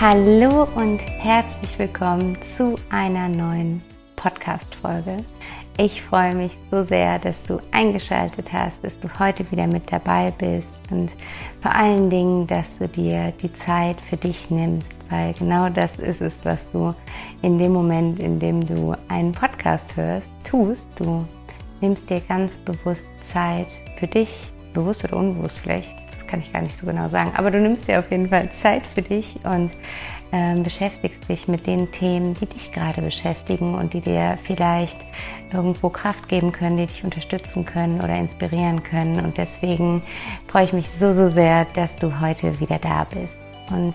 Hallo und herzlich willkommen zu einer neuen Podcast-Folge. Ich freue mich so sehr, dass du eingeschaltet hast, dass du heute wieder mit dabei bist und vor allen Dingen, dass du dir die Zeit für dich nimmst, weil genau das ist es, was du in dem Moment, in dem du einen Podcast hörst, tust. Du nimmst dir ganz bewusst Zeit für dich, bewusst oder unbewusst vielleicht, kann ich gar nicht so genau sagen, aber du nimmst dir auf jeden Fall Zeit für dich und ähm, beschäftigst dich mit den Themen, die dich gerade beschäftigen und die dir vielleicht irgendwo Kraft geben können, die dich unterstützen können oder inspirieren können. Und deswegen freue ich mich so, so sehr, dass du heute wieder da bist. Und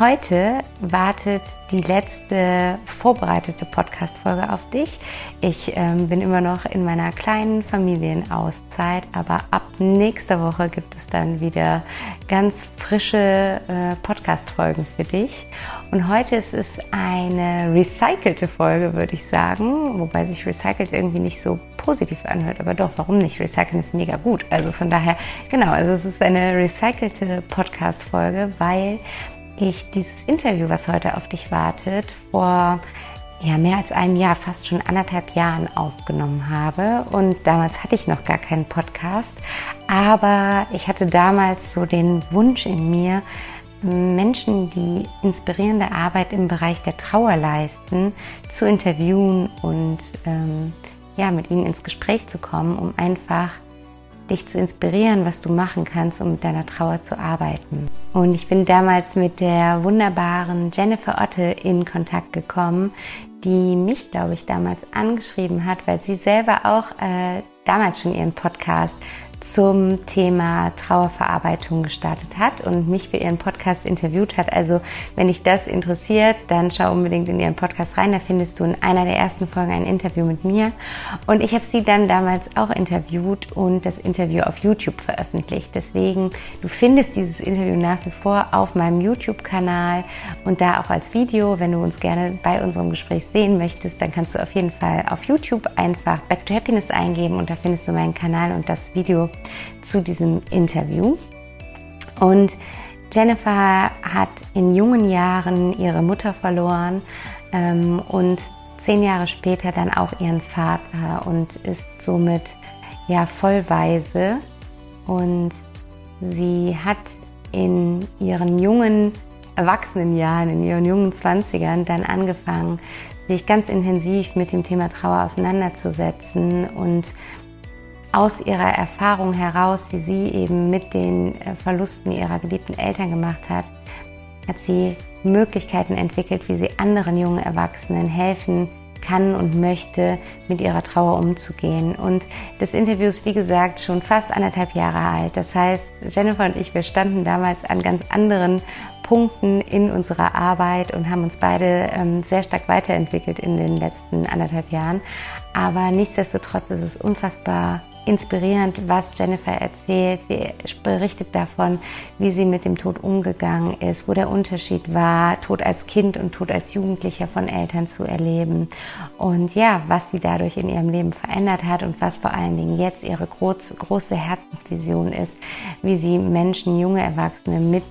Heute wartet die letzte vorbereitete Podcast-Folge auf dich. Ich ähm, bin immer noch in meiner kleinen Familienauszeit, aber ab nächster Woche gibt es dann wieder ganz frische äh, Podcast-Folgen für dich. Und heute ist es eine recycelte Folge, würde ich sagen, wobei sich recycelt irgendwie nicht so positiv anhört, aber doch, warum nicht? Recyceln ist mega gut. Also von daher, genau, also es ist eine recycelte Podcast-Folge, weil ich dieses Interview, was heute auf dich wartet, vor ja, mehr als einem Jahr, fast schon anderthalb Jahren aufgenommen habe. Und damals hatte ich noch gar keinen Podcast. Aber ich hatte damals so den Wunsch in mir, Menschen, die inspirierende Arbeit im Bereich der Trauer leisten, zu interviewen und ähm, ja, mit ihnen ins Gespräch zu kommen, um einfach dich zu inspirieren, was du machen kannst, um mit deiner Trauer zu arbeiten. Und ich bin damals mit der wunderbaren Jennifer Otte in Kontakt gekommen, die mich, glaube ich, damals angeschrieben hat, weil sie selber auch äh, damals schon ihren Podcast zum Thema Trauerverarbeitung gestartet hat und mich für ihren Podcast interviewt hat. Also wenn dich das interessiert, dann schau unbedingt in ihren Podcast rein. Da findest du in einer der ersten Folgen ein Interview mit mir. Und ich habe sie dann damals auch interviewt und das Interview auf YouTube veröffentlicht. Deswegen, du findest dieses Interview nach wie vor auf meinem YouTube-Kanal und da auch als Video. Wenn du uns gerne bei unserem Gespräch sehen möchtest, dann kannst du auf jeden Fall auf YouTube einfach Back to Happiness eingeben und da findest du meinen Kanal und das Video zu diesem Interview. Und Jennifer hat in jungen Jahren ihre Mutter verloren ähm, und zehn Jahre später dann auch ihren Vater und ist somit ja vollweise. Und sie hat in ihren jungen Erwachsenenjahren, in ihren jungen Zwanzigern dann angefangen, sich ganz intensiv mit dem Thema Trauer auseinanderzusetzen und aus ihrer Erfahrung heraus, die sie eben mit den äh, Verlusten ihrer geliebten Eltern gemacht hat, hat sie Möglichkeiten entwickelt, wie sie anderen jungen Erwachsenen helfen kann und möchte, mit ihrer Trauer umzugehen. Und das Interview ist, wie gesagt, schon fast anderthalb Jahre alt. Das heißt, Jennifer und ich, wir standen damals an ganz anderen Punkten in unserer Arbeit und haben uns beide ähm, sehr stark weiterentwickelt in den letzten anderthalb Jahren. Aber nichtsdestotrotz ist es unfassbar inspirierend, was Jennifer erzählt. Sie berichtet davon, wie sie mit dem Tod umgegangen ist, wo der Unterschied war, Tod als Kind und Tod als Jugendlicher von Eltern zu erleben. Und ja, was sie dadurch in ihrem Leben verändert hat und was vor allen Dingen jetzt ihre groß, große Herzensvision ist, wie sie Menschen, junge Erwachsene mit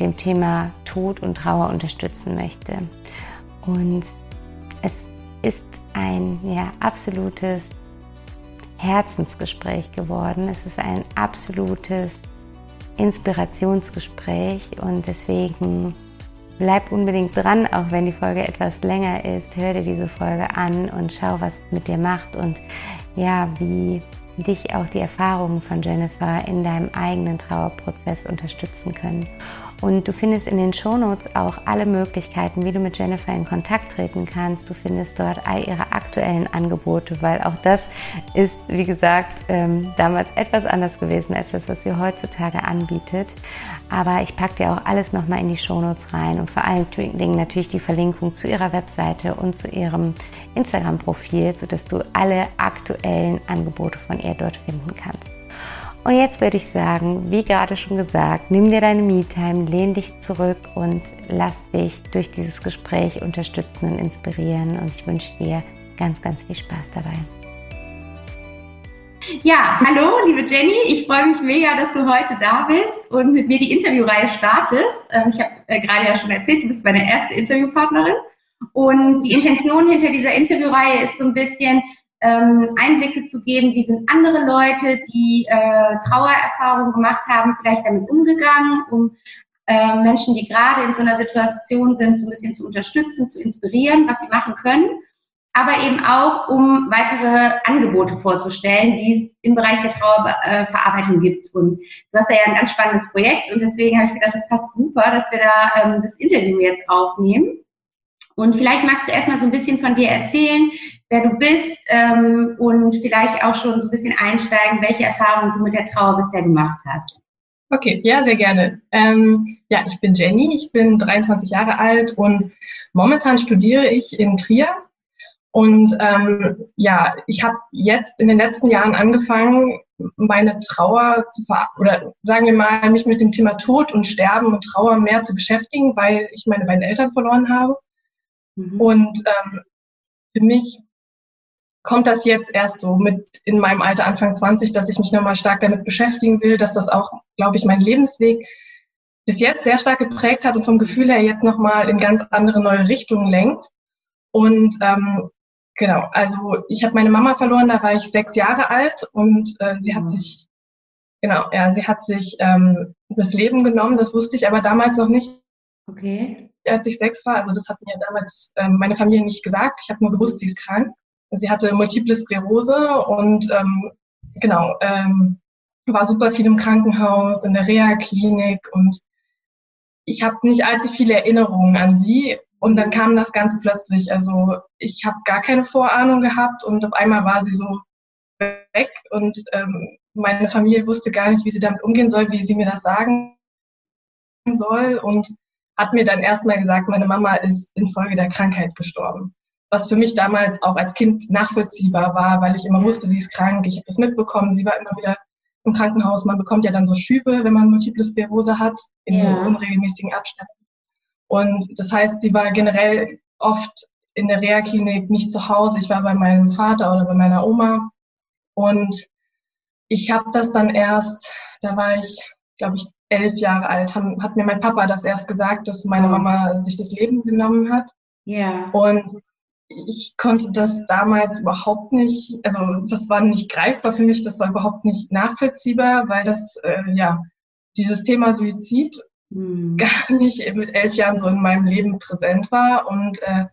dem Thema Tod und Trauer unterstützen möchte. Und es ist ein ja, absolutes Herzensgespräch geworden. Es ist ein absolutes Inspirationsgespräch und deswegen bleib unbedingt dran, auch wenn die Folge etwas länger ist. Hör dir diese Folge an und schau, was es mit dir macht und ja, wie dich auch die Erfahrungen von Jennifer in deinem eigenen Trauerprozess unterstützen können. Und du findest in den Shownotes auch alle Möglichkeiten, wie du mit Jennifer in Kontakt treten kannst. Du findest dort all ihre aktuellen Angebote, weil auch das ist, wie gesagt, ähm, damals etwas anders gewesen als das, was sie heutzutage anbietet. Aber ich packe dir auch alles nochmal in die Shownotes rein und vor allen Dingen natürlich die Verlinkung zu ihrer Webseite und zu ihrem Instagram-Profil, sodass du alle aktuellen Angebote von ihr dort finden kannst. Und jetzt würde ich sagen, wie gerade schon gesagt, nimm dir deine Me-Time, lehn dich zurück und lass dich durch dieses Gespräch unterstützen und inspirieren. Und ich wünsche dir ganz, ganz viel Spaß dabei. Ja, hallo, liebe Jenny. Ich freue mich mega, dass du heute da bist und mit mir die Interviewreihe startest. Ähm, ich habe äh, gerade ja schon erzählt, du bist meine erste Interviewpartnerin. Und die Intention hinter dieser Interviewreihe ist so ein bisschen, ähm, Einblicke zu geben, wie sind andere Leute, die äh, Trauererfahrungen gemacht haben, vielleicht damit umgegangen, um äh, Menschen, die gerade in so einer Situation sind, so ein bisschen zu unterstützen, zu inspirieren, was sie machen können, aber eben auch, um weitere Angebote vorzustellen, die es im Bereich der Trauerverarbeitung gibt. Und du hast ja ein ganz spannendes Projekt und deswegen habe ich gedacht, das passt super, dass wir da ähm, das Interview jetzt aufnehmen. Und vielleicht magst du erstmal so ein bisschen von dir erzählen, wer du bist ähm, und vielleicht auch schon so ein bisschen einsteigen, welche Erfahrungen du mit der Trauer bisher gemacht hast. Okay, ja, sehr gerne. Ähm, ja, ich bin Jenny, ich bin 23 Jahre alt und momentan studiere ich in Trier. Und ähm, ja, ich habe jetzt in den letzten Jahren angefangen, meine Trauer zu ver oder sagen wir mal, mich mit dem Thema Tod und Sterben und Trauer mehr zu beschäftigen, weil ich meine beiden Eltern verloren habe. Mhm. Und ähm, für mich kommt das jetzt erst so mit in meinem Alter Anfang 20, dass ich mich nochmal stark damit beschäftigen will, dass das auch, glaube ich, mein Lebensweg bis jetzt sehr stark geprägt hat und vom Gefühl her jetzt nochmal in ganz andere neue Richtungen lenkt. Und ähm, genau, also ich habe meine Mama verloren, da war ich sechs Jahre alt und äh, sie hat mhm. sich, genau, ja, sie hat sich ähm, das Leben genommen, das wusste ich aber damals noch nicht. Okay. Als ich sechs war, also das hat mir damals ähm, meine Familie nicht gesagt. Ich habe nur gewusst, sie ist krank. Sie hatte Multiple Sklerose und ähm, genau, ähm, war super viel im Krankenhaus, in der Reha-Klinik und ich habe nicht allzu viele Erinnerungen an sie. Und dann kam das ganz plötzlich. Also ich habe gar keine Vorahnung gehabt und auf einmal war sie so weg und ähm, meine Familie wusste gar nicht, wie sie damit umgehen soll, wie sie mir das sagen soll und hat mir dann erstmal gesagt, meine Mama ist infolge der Krankheit gestorben was für mich damals auch als Kind nachvollziehbar war, weil ich immer wusste, sie ist krank, ich habe das mitbekommen, sie war immer wieder im Krankenhaus. Man bekommt ja dann so Schübe, wenn man Multiple Sklerose hat, in ja. unregelmäßigen Abständen. Und das heißt, sie war generell oft in der Reha-Klinik nicht zu Hause. Ich war bei meinem Vater oder bei meiner Oma. Und ich habe das dann erst, da war ich, glaube ich, elf Jahre alt, hat mir mein Papa das erst gesagt, dass meine Mama sich das Leben genommen hat. Ja. Und ich konnte das damals überhaupt nicht, also das war nicht greifbar für mich, das war überhaupt nicht nachvollziehbar, weil das, äh, ja, dieses Thema Suizid mhm. gar nicht mit elf Jahren so in meinem Leben präsent war. Und äh,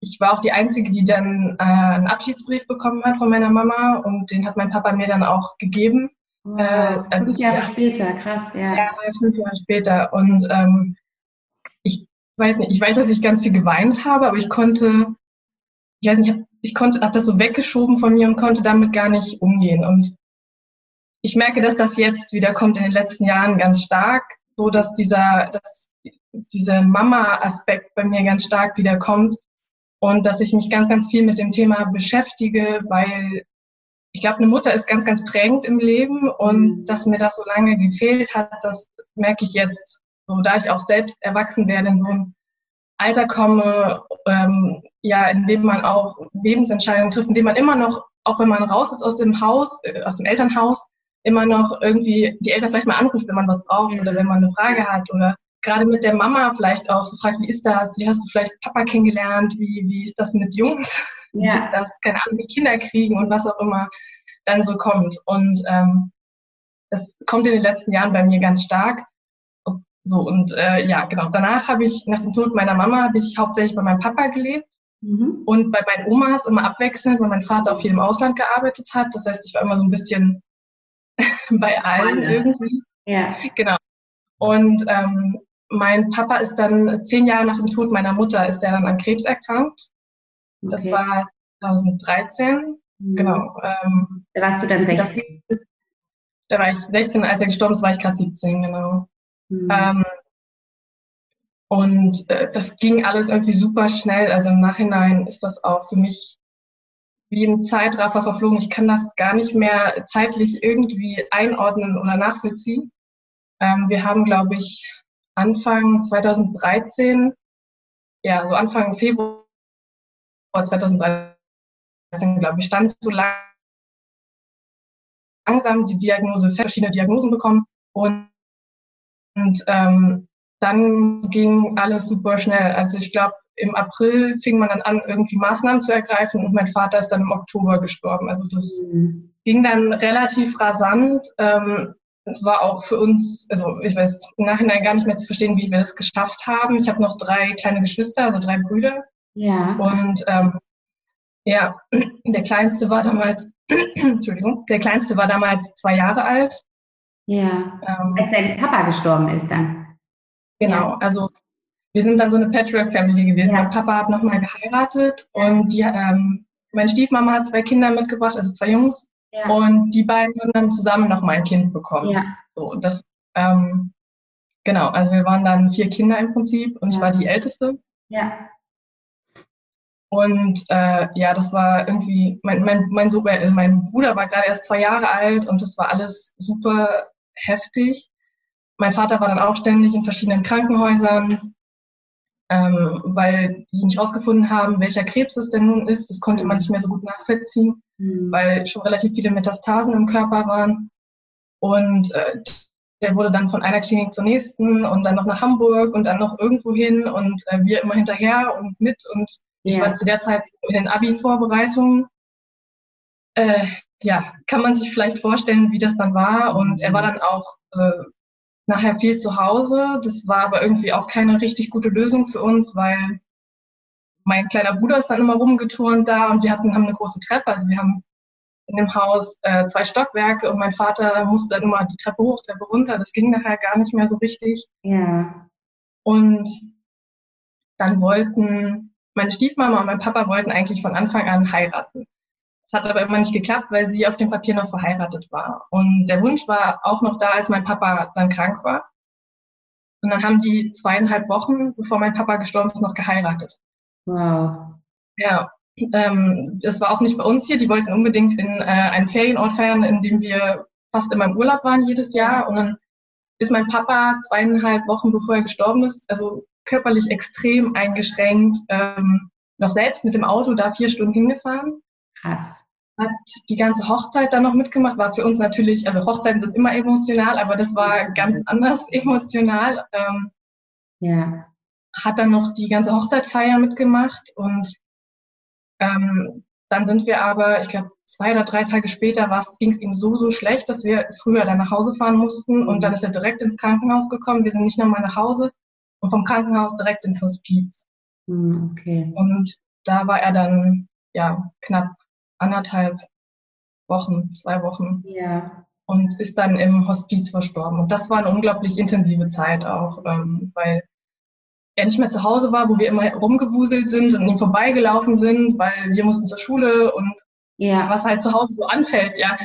ich war auch die Einzige, die dann äh, einen Abschiedsbrief bekommen hat von meiner Mama und den hat mein Papa mir dann auch gegeben. Wow. Äh, fünf Jahre ja, später, krass, ja. Ja, fünf Jahre später. Und ähm, ich weiß nicht, ich weiß, dass ich ganz viel geweint habe, aber ich konnte ich weiß nicht, ich konnte, habe das so weggeschoben von mir und konnte damit gar nicht umgehen. Und ich merke, dass das jetzt wieder kommt in den letzten Jahren ganz stark, so dass dieser, dass dieser Mama-Aspekt bei mir ganz stark wiederkommt und dass ich mich ganz, ganz viel mit dem Thema beschäftige, weil ich glaube, eine Mutter ist ganz, ganz prägend im Leben und mhm. dass mir das so lange gefehlt hat, das merke ich jetzt, so da ich auch selbst erwachsen werde in so einem Alter komme, ähm, ja, in dem man auch Lebensentscheidungen trifft, in dem man immer noch, auch wenn man raus ist aus dem Haus, äh, aus dem Elternhaus, immer noch irgendwie die Eltern vielleicht mal anruft, wenn man was braucht oder wenn man eine Frage hat oder gerade mit der Mama vielleicht auch so fragt, wie ist das? Wie hast du vielleicht Papa kennengelernt? Wie, wie ist das mit Jungs? Ja. ist das? Keine Ahnung, wie Kinder kriegen und was auch immer dann so kommt. Und ähm, das kommt in den letzten Jahren bei mir ganz stark So, und äh, ja, genau. Danach habe ich, nach dem Tod meiner Mama, habe ich hauptsächlich bei meinem Papa gelebt mhm. und bei meinen Omas immer abwechselnd, weil mein Vater auch viel im Ausland gearbeitet hat. Das heißt, ich war immer so ein bisschen bei allen irgendwie. Ja. Genau. Und ähm, mein Papa ist dann zehn Jahre nach dem Tod meiner Mutter ist er dann an Krebs erkrankt. Okay. Das war 2013. Mhm. Genau. Ähm, da warst du dann 16? Das, da war ich 16, als er gestorben ist, war ich gerade 17, genau. Mhm. Ähm, und äh, das ging alles irgendwie super schnell. Also im Nachhinein ist das auch für mich wie im Zeitraffer verflogen. Ich kann das gar nicht mehr zeitlich irgendwie einordnen oder nachvollziehen. Ähm, wir haben, glaube ich, Anfang 2013, ja, so Anfang Februar 2013, glaube ich, stand so langsam die Diagnose, verschiedene Diagnosen bekommen und, und ähm, dann ging alles super schnell. Also ich glaube, im April fing man dann an, irgendwie Maßnahmen zu ergreifen und mein Vater ist dann im Oktober gestorben. Also das mhm. ging dann relativ rasant. Ähm, es war auch für uns, also ich weiß im Nachhinein gar nicht mehr zu verstehen, wie wir das geschafft haben. Ich habe noch drei kleine Geschwister, also drei Brüder. Ja. Und ähm, ja, der kleinste war damals, Entschuldigung, der kleinste war damals zwei Jahre alt. Ja. Ähm, Als sein Papa gestorben ist dann. Genau, ja. also wir sind dann so eine Patchwork-Family gewesen. Ja. Mein Papa hat nochmal geheiratet und die, ähm, meine Stiefmama hat zwei Kinder mitgebracht, also zwei Jungs. Ja. Und die beiden haben dann zusammen nochmal ein Kind bekommen. Ja. So, und das, ähm, genau, also wir waren dann vier Kinder im Prinzip und ich war die Älteste. Ja. Und äh, ja, das war irgendwie, mein, mein, mein, super, also mein Bruder war gerade erst zwei Jahre alt und das war alles super heftig. Mein Vater war dann auch ständig in verschiedenen Krankenhäusern, ähm, weil die nicht herausgefunden haben, welcher Krebs es denn nun ist. Das konnte man nicht mehr so gut nachvollziehen, mhm. weil schon relativ viele Metastasen im Körper waren. Und äh, der wurde dann von einer Klinik zur nächsten und dann noch nach Hamburg und dann noch irgendwo hin und äh, wir immer hinterher und mit. Und ich ja. war zu der Zeit in den Abi-Vorbereitungen. Äh, ja, kann man sich vielleicht vorstellen, wie das dann war. Und er war dann auch äh, nachher viel zu Hause. Das war aber irgendwie auch keine richtig gute Lösung für uns, weil mein kleiner Bruder ist dann immer rumgeturnt da und wir hatten haben eine große Treppe. Also wir haben in dem Haus äh, zwei Stockwerke und mein Vater musste dann immer die Treppe hoch, Treppe runter. Das ging nachher gar nicht mehr so richtig. Ja. Und dann wollten meine Stiefmama und mein Papa wollten eigentlich von Anfang an heiraten. Es hat aber immer nicht geklappt, weil sie auf dem Papier noch verheiratet war. Und der Wunsch war auch noch da, als mein Papa dann krank war. Und dann haben die zweieinhalb Wochen, bevor mein Papa gestorben ist, noch geheiratet. Wow. Ja, ähm, das war auch nicht bei uns hier. Die wollten unbedingt in äh, einen Ferienort feiern, in dem wir fast immer im Urlaub waren jedes Jahr. Und dann ist mein Papa zweieinhalb Wochen bevor er gestorben ist, also körperlich extrem eingeschränkt, ähm, noch selbst mit dem Auto da vier Stunden hingefahren. Krass. Hat die ganze Hochzeit dann noch mitgemacht, war für uns natürlich, also Hochzeiten sind immer emotional, aber das war ganz anders emotional. Ähm, ja. Hat dann noch die ganze Hochzeitfeier mitgemacht und ähm, dann sind wir aber, ich glaube, zwei oder drei Tage später ging es ihm so, so schlecht, dass wir früher dann nach Hause fahren mussten und dann ist er direkt ins Krankenhaus gekommen. Wir sind nicht nochmal nach Hause und vom Krankenhaus direkt ins Hospiz. Hm, okay. Und da war er dann, ja, knapp anderthalb Wochen, zwei Wochen. Ja. Und ist dann im Hospiz verstorben. Und das war eine unglaublich intensive Zeit auch, ähm, weil er nicht mehr zu Hause war, wo wir immer rumgewuselt sind und ihm vorbeigelaufen sind, weil wir mussten zur Schule und ja. was halt zu Hause so anfällt, ja.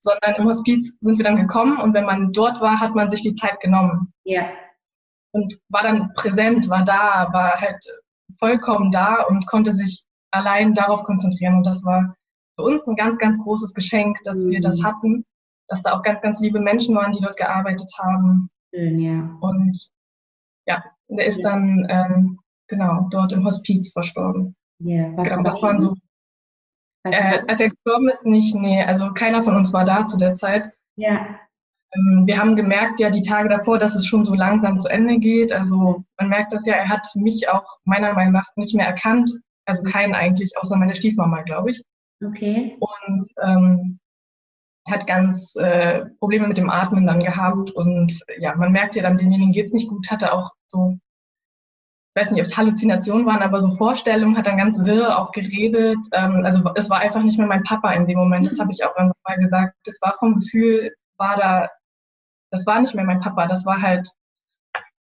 Sondern im Hospiz sind wir dann gekommen und wenn man dort war, hat man sich die Zeit genommen. Ja. Und war dann präsent, war da, war halt vollkommen da und konnte sich allein darauf konzentrieren. Und das war für uns ein ganz, ganz großes Geschenk, dass mhm. wir das mhm. hatten, dass da auch ganz, ganz liebe Menschen waren, die dort gearbeitet haben. Schön, ja. Und ja, der ist ja. dann ähm, genau dort im Hospiz verstorben. Ja, was genau, das waren so. Äh, als er gestorben ist, nicht, nee, also keiner von uns war da zu der Zeit. Ja. Ähm, wir haben gemerkt, ja, die Tage davor, dass es schon so langsam zu Ende geht. Also man merkt das ja, er hat mich auch meiner Meinung nach nicht mehr erkannt. Also keinen eigentlich, außer meine Stiefmama, glaube ich. Okay. Und ähm, hat ganz äh, Probleme mit dem Atmen dann gehabt und ja, man merkt ja dann, demjenigen geht's nicht gut, hatte auch so, ich weiß nicht, ob es Halluzinationen waren, aber so Vorstellungen, hat dann ganz wirr auch geredet. Ähm, also es war einfach nicht mehr mein Papa in dem Moment, das habe ich auch irgendwann mal gesagt. Das war vom Gefühl, war da, das war nicht mehr mein Papa, das war halt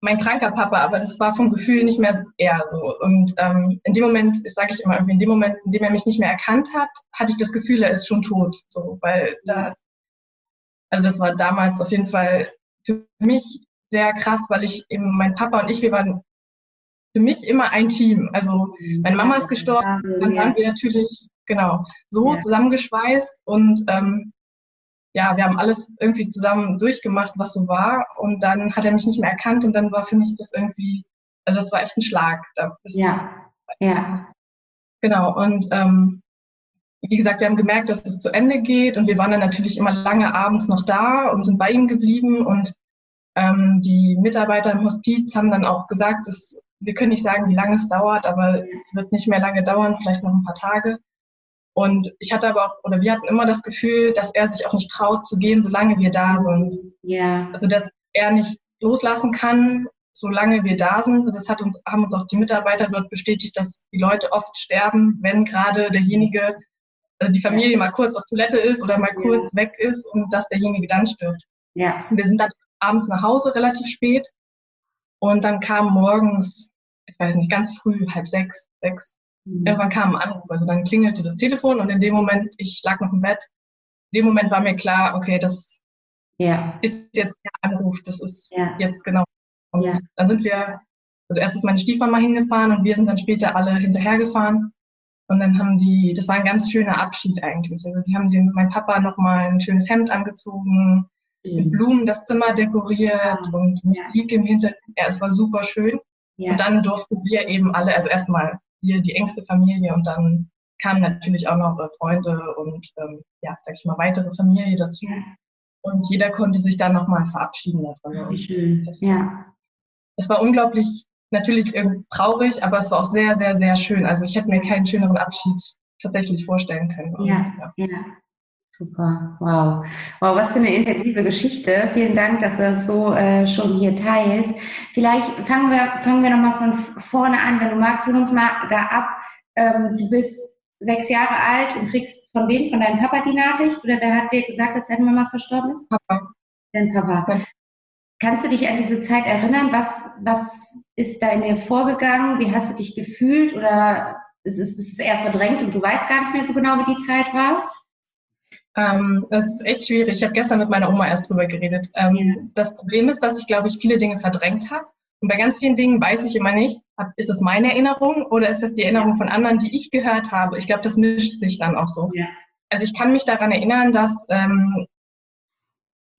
mein kranker Papa, aber das war vom Gefühl nicht mehr er so. Und ähm, in dem Moment, sage ich immer, in dem Moment, in dem er mich nicht mehr erkannt hat, hatte ich das Gefühl, er ist schon tot. So, weil da, also das war damals auf jeden Fall für mich sehr krass, weil ich eben, mein Papa und ich, wir waren für mich immer ein Team. Also meine Mama ist gestorben, dann waren wir natürlich genau so zusammengeschweißt und ähm, ja, wir haben alles irgendwie zusammen durchgemacht, was so war. Und dann hat er mich nicht mehr erkannt und dann war für mich das irgendwie, also das war echt ein Schlag. Das, ja, ja. Genau. Und ähm, wie gesagt, wir haben gemerkt, dass es zu Ende geht und wir waren dann natürlich immer lange abends noch da und sind bei ihm geblieben und ähm, die Mitarbeiter im Hospiz haben dann auch gesagt, dass wir können nicht sagen, wie lange es dauert, aber es wird nicht mehr lange dauern, vielleicht noch ein paar Tage. Und ich hatte aber auch, oder wir hatten immer das Gefühl, dass er sich auch nicht traut zu gehen, solange wir da sind. Ja. Also, dass er nicht loslassen kann, solange wir da sind. Das hat uns, haben uns auch die Mitarbeiter dort bestätigt, dass die Leute oft sterben, wenn gerade derjenige, also die Familie mal kurz auf Toilette ist oder mal kurz ja. weg ist und dass derjenige dann stirbt. Ja. Und wir sind dann abends nach Hause relativ spät und dann kam morgens, ich weiß nicht, ganz früh, halb sechs, sechs. Irgendwann kam ein Anruf, also dann klingelte das Telefon und in dem Moment, ich lag noch im Bett, in dem Moment war mir klar, okay, das ja. ist jetzt der Anruf, das ist ja. jetzt genau. Und ja. dann sind wir, also erst ist meine Stiefmama hingefahren und wir sind dann später alle hinterhergefahren. Und dann haben die, das war ein ganz schöner Abschied eigentlich. Also die haben dem, mein Papa nochmal ein schönes Hemd angezogen, mhm. mit Blumen das Zimmer dekoriert und Musik im Hintergrund. Ja, es war super schön. Und dann durften wir eben alle, also erstmal wir die engste Familie und dann kamen natürlich auch noch äh, Freunde und ähm, ja, sag ich mal, weitere Familie dazu. Und jeder konnte sich dann nochmal verabschieden schön. Das, ja. Es war unglaublich, natürlich traurig, aber es war auch sehr, sehr, sehr schön. Also ich hätte mir keinen schöneren Abschied tatsächlich vorstellen können. Ja, ja. ja. Super, wow. Wow, was für eine intensive Geschichte. Vielen Dank, dass du das so äh, schon hier teilst. Vielleicht fangen wir, fangen wir nochmal von vorne an, wenn du magst, hol uns mal da ab. Ähm, du bist sechs Jahre alt und kriegst von wem? Von deinem Papa die Nachricht? Oder wer hat dir gesagt, dass deine Mama verstorben ist? Papa. Dein Papa. Ja. Kannst du dich an diese Zeit erinnern? Was, was ist da in dir vorgegangen? Wie hast du dich gefühlt? Oder ist es, ist es eher verdrängt und du weißt gar nicht mehr so genau, wie die Zeit war? Ähm, das ist echt schwierig. Ich habe gestern mit meiner Oma erst drüber geredet. Ähm, ja. Das Problem ist, dass ich, glaube ich, viele Dinge verdrängt habe. Und bei ganz vielen Dingen weiß ich immer nicht, ist es meine Erinnerung oder ist das die Erinnerung von anderen, die ich gehört habe? Ich glaube, das mischt sich dann auch so. Ja. Also ich kann mich daran erinnern, dass, ähm,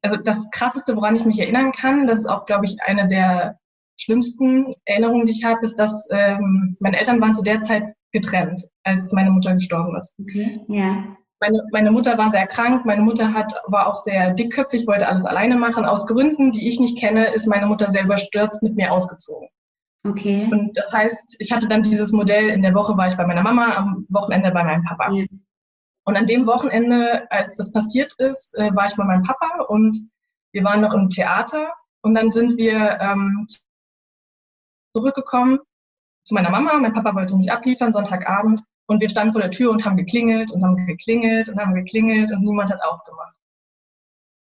also das Krasseste, woran ich mich erinnern kann, das ist auch, glaube ich, eine der schlimmsten Erinnerungen, die ich habe, ist, dass ähm, meine Eltern waren zu der Zeit getrennt, als meine Mutter gestorben ist. Okay. Ja. Meine, meine Mutter war sehr krank, meine Mutter hat, war auch sehr dickköpfig, wollte alles alleine machen. Aus Gründen, die ich nicht kenne, ist meine Mutter selber stürzt mit mir ausgezogen. Okay. Und das heißt, ich hatte dann dieses Modell, in der Woche war ich bei meiner Mama, am Wochenende bei meinem Papa. Ja. Und an dem Wochenende, als das passiert ist, äh, war ich bei meinem Papa und wir waren noch im Theater und dann sind wir ähm, zurückgekommen zu meiner Mama. Mein Papa wollte mich abliefern, Sonntagabend. Und wir standen vor der Tür und haben geklingelt und haben geklingelt und haben geklingelt und niemand hat aufgemacht.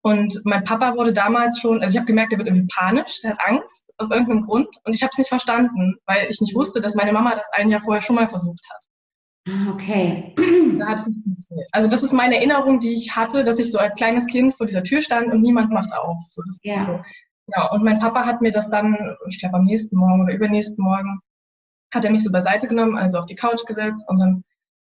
Und mein Papa wurde damals schon, also ich habe gemerkt, er wird irgendwie panisch, er hat Angst aus irgendeinem Grund und ich habe es nicht verstanden, weil ich nicht wusste, dass meine Mama das ein Jahr vorher schon mal versucht hat. Ah, okay. Da hat es nicht funktioniert. Also das ist meine Erinnerung, die ich hatte, dass ich so als kleines Kind vor dieser Tür stand und niemand macht auf. So, das ja. so. ja, und mein Papa hat mir das dann, ich glaube am nächsten Morgen oder übernächsten Morgen, hat er mich so beiseite genommen, also auf die Couch gesetzt und dann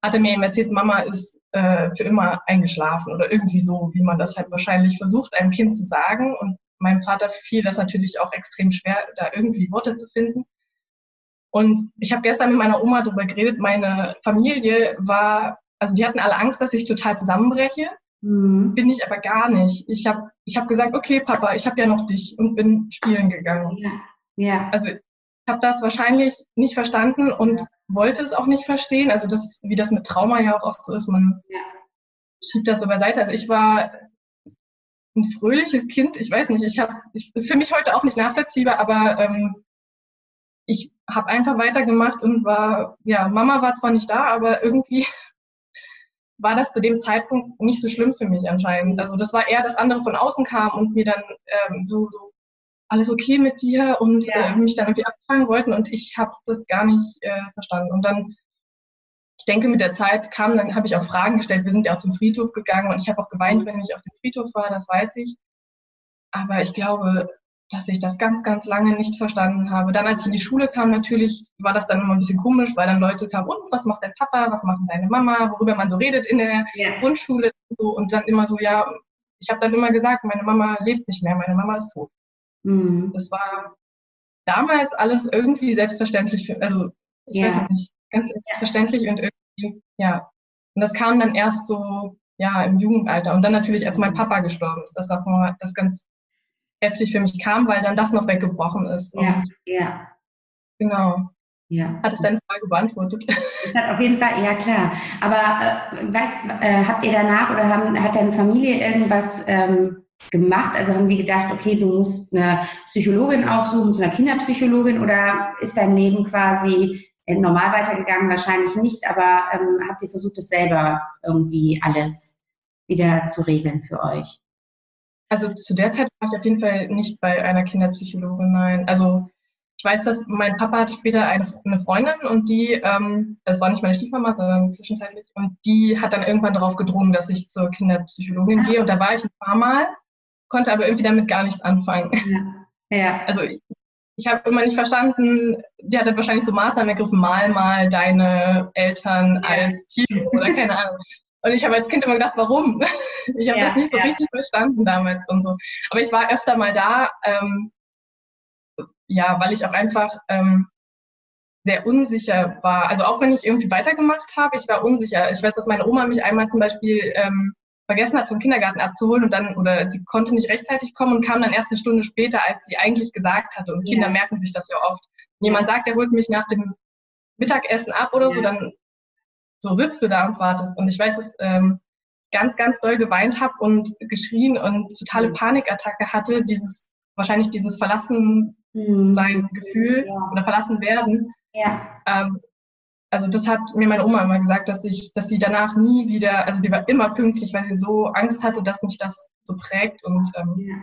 hat er mir eben erzählt, Mama ist äh, für immer eingeschlafen oder irgendwie so, wie man das halt wahrscheinlich versucht, einem Kind zu sagen. Und meinem Vater fiel das natürlich auch extrem schwer, da irgendwie Worte zu finden. Und ich habe gestern mit meiner Oma darüber geredet, meine Familie war, also die hatten alle Angst, dass ich total zusammenbreche. Mhm. Bin ich aber gar nicht. Ich habe ich hab gesagt, okay, Papa, ich habe ja noch dich und bin spielen gegangen. Ja. ja. Also habe das wahrscheinlich nicht verstanden und ja. wollte es auch nicht verstehen. Also das, wie das mit Trauma ja auch oft so ist, man ja. schiebe das so beiseite. Also ich war ein fröhliches Kind. Ich weiß nicht, ich habe, ist für mich heute auch nicht nachvollziehbar, aber ähm, ich habe einfach weitergemacht und war, ja, Mama war zwar nicht da, aber irgendwie war das zu dem Zeitpunkt nicht so schlimm für mich anscheinend. Also das war eher, dass andere von außen kamen und mir dann ähm, so, so alles okay mit dir und ja. äh, mich dann irgendwie abfangen wollten und ich habe das gar nicht äh, verstanden. Und dann, ich denke, mit der Zeit kam, dann habe ich auch Fragen gestellt. Wir sind ja auch zum Friedhof gegangen und ich habe auch geweint, wenn ich auf dem Friedhof war, das weiß ich. Aber ich glaube, dass ich das ganz, ganz lange nicht verstanden habe. Dann, als ich in die Schule kam, natürlich war das dann immer ein bisschen komisch, weil dann Leute kamen, und was macht dein Papa, was macht deine Mama, worüber man so redet in der ja. Grundschule und so. Und dann immer so, ja, ich habe dann immer gesagt, meine Mama lebt nicht mehr, meine Mama ist tot. Mhm. Das war damals alles irgendwie selbstverständlich, für, also ich ja. weiß nicht, ganz selbstverständlich und irgendwie, ja. Und das kam dann erst so, ja, im Jugendalter. Und dann natürlich, als mein Papa gestorben ist, das auch mal das ganz heftig für mich kam, weil dann das noch weggebrochen ist. Ja, ja. Genau. Ja. Hat es deine Frage beantwortet? Das hat auf jeden Fall, ja klar. Aber äh, weißt, äh, habt ihr danach oder haben, hat deine Familie irgendwas ähm, gemacht? Also haben die gedacht, okay, du musst eine Psychologin aufsuchen, zu einer Kinderpsychologin oder ist dein Leben quasi normal weitergegangen? Wahrscheinlich nicht, aber ähm, habt ihr versucht, das selber irgendwie alles wieder zu regeln für euch? Also zu der Zeit war ich auf jeden Fall nicht bei einer Kinderpsychologin, nein. Also ich weiß, dass mein Papa hatte später eine, eine Freundin und die, ähm, das war nicht meine Stiefmama, sondern zwischenzeitlich, und die hat dann irgendwann darauf gedrungen, dass ich zur Kinderpsychologin ah. gehe. Und da war ich ein paar Mal, konnte aber irgendwie damit gar nichts anfangen. Ja. ja. Also ich, ich habe immer nicht verstanden, die hat dann wahrscheinlich so Maßnahmen ergriffen, mal mal deine Eltern ja. als Team oder keine Ahnung. Und ich habe als Kind immer gedacht, warum? Ich habe ja, das nicht so richtig verstanden damals und so. Aber ich war öfter mal da, ähm, ja, weil ich auch einfach ähm, sehr unsicher war. Also auch wenn ich irgendwie weitergemacht habe, ich war unsicher. Ich weiß, dass meine Oma mich einmal zum Beispiel ähm, vergessen hat, vom Kindergarten abzuholen und dann, oder sie konnte nicht rechtzeitig kommen und kam dann erst eine Stunde später, als sie eigentlich gesagt hatte. Und Kinder ja. merken sich das ja oft. Wenn jemand sagt, er holt mich nach dem Mittagessen ab oder ja. so, dann so sitzt du da und wartest. Und ich weiß, dass ähm, ganz, ganz doll geweint habe und geschrien und totale mhm. Panikattacke hatte, dieses, wahrscheinlich dieses Verlassen mhm. sein Gefühl ja. oder verlassen werden. Ja. Ähm, also das hat mir meine Oma immer gesagt, dass ich, dass sie danach nie wieder, also sie war immer pünktlich, weil sie so Angst hatte, dass mich das so prägt. Und ähm, ja.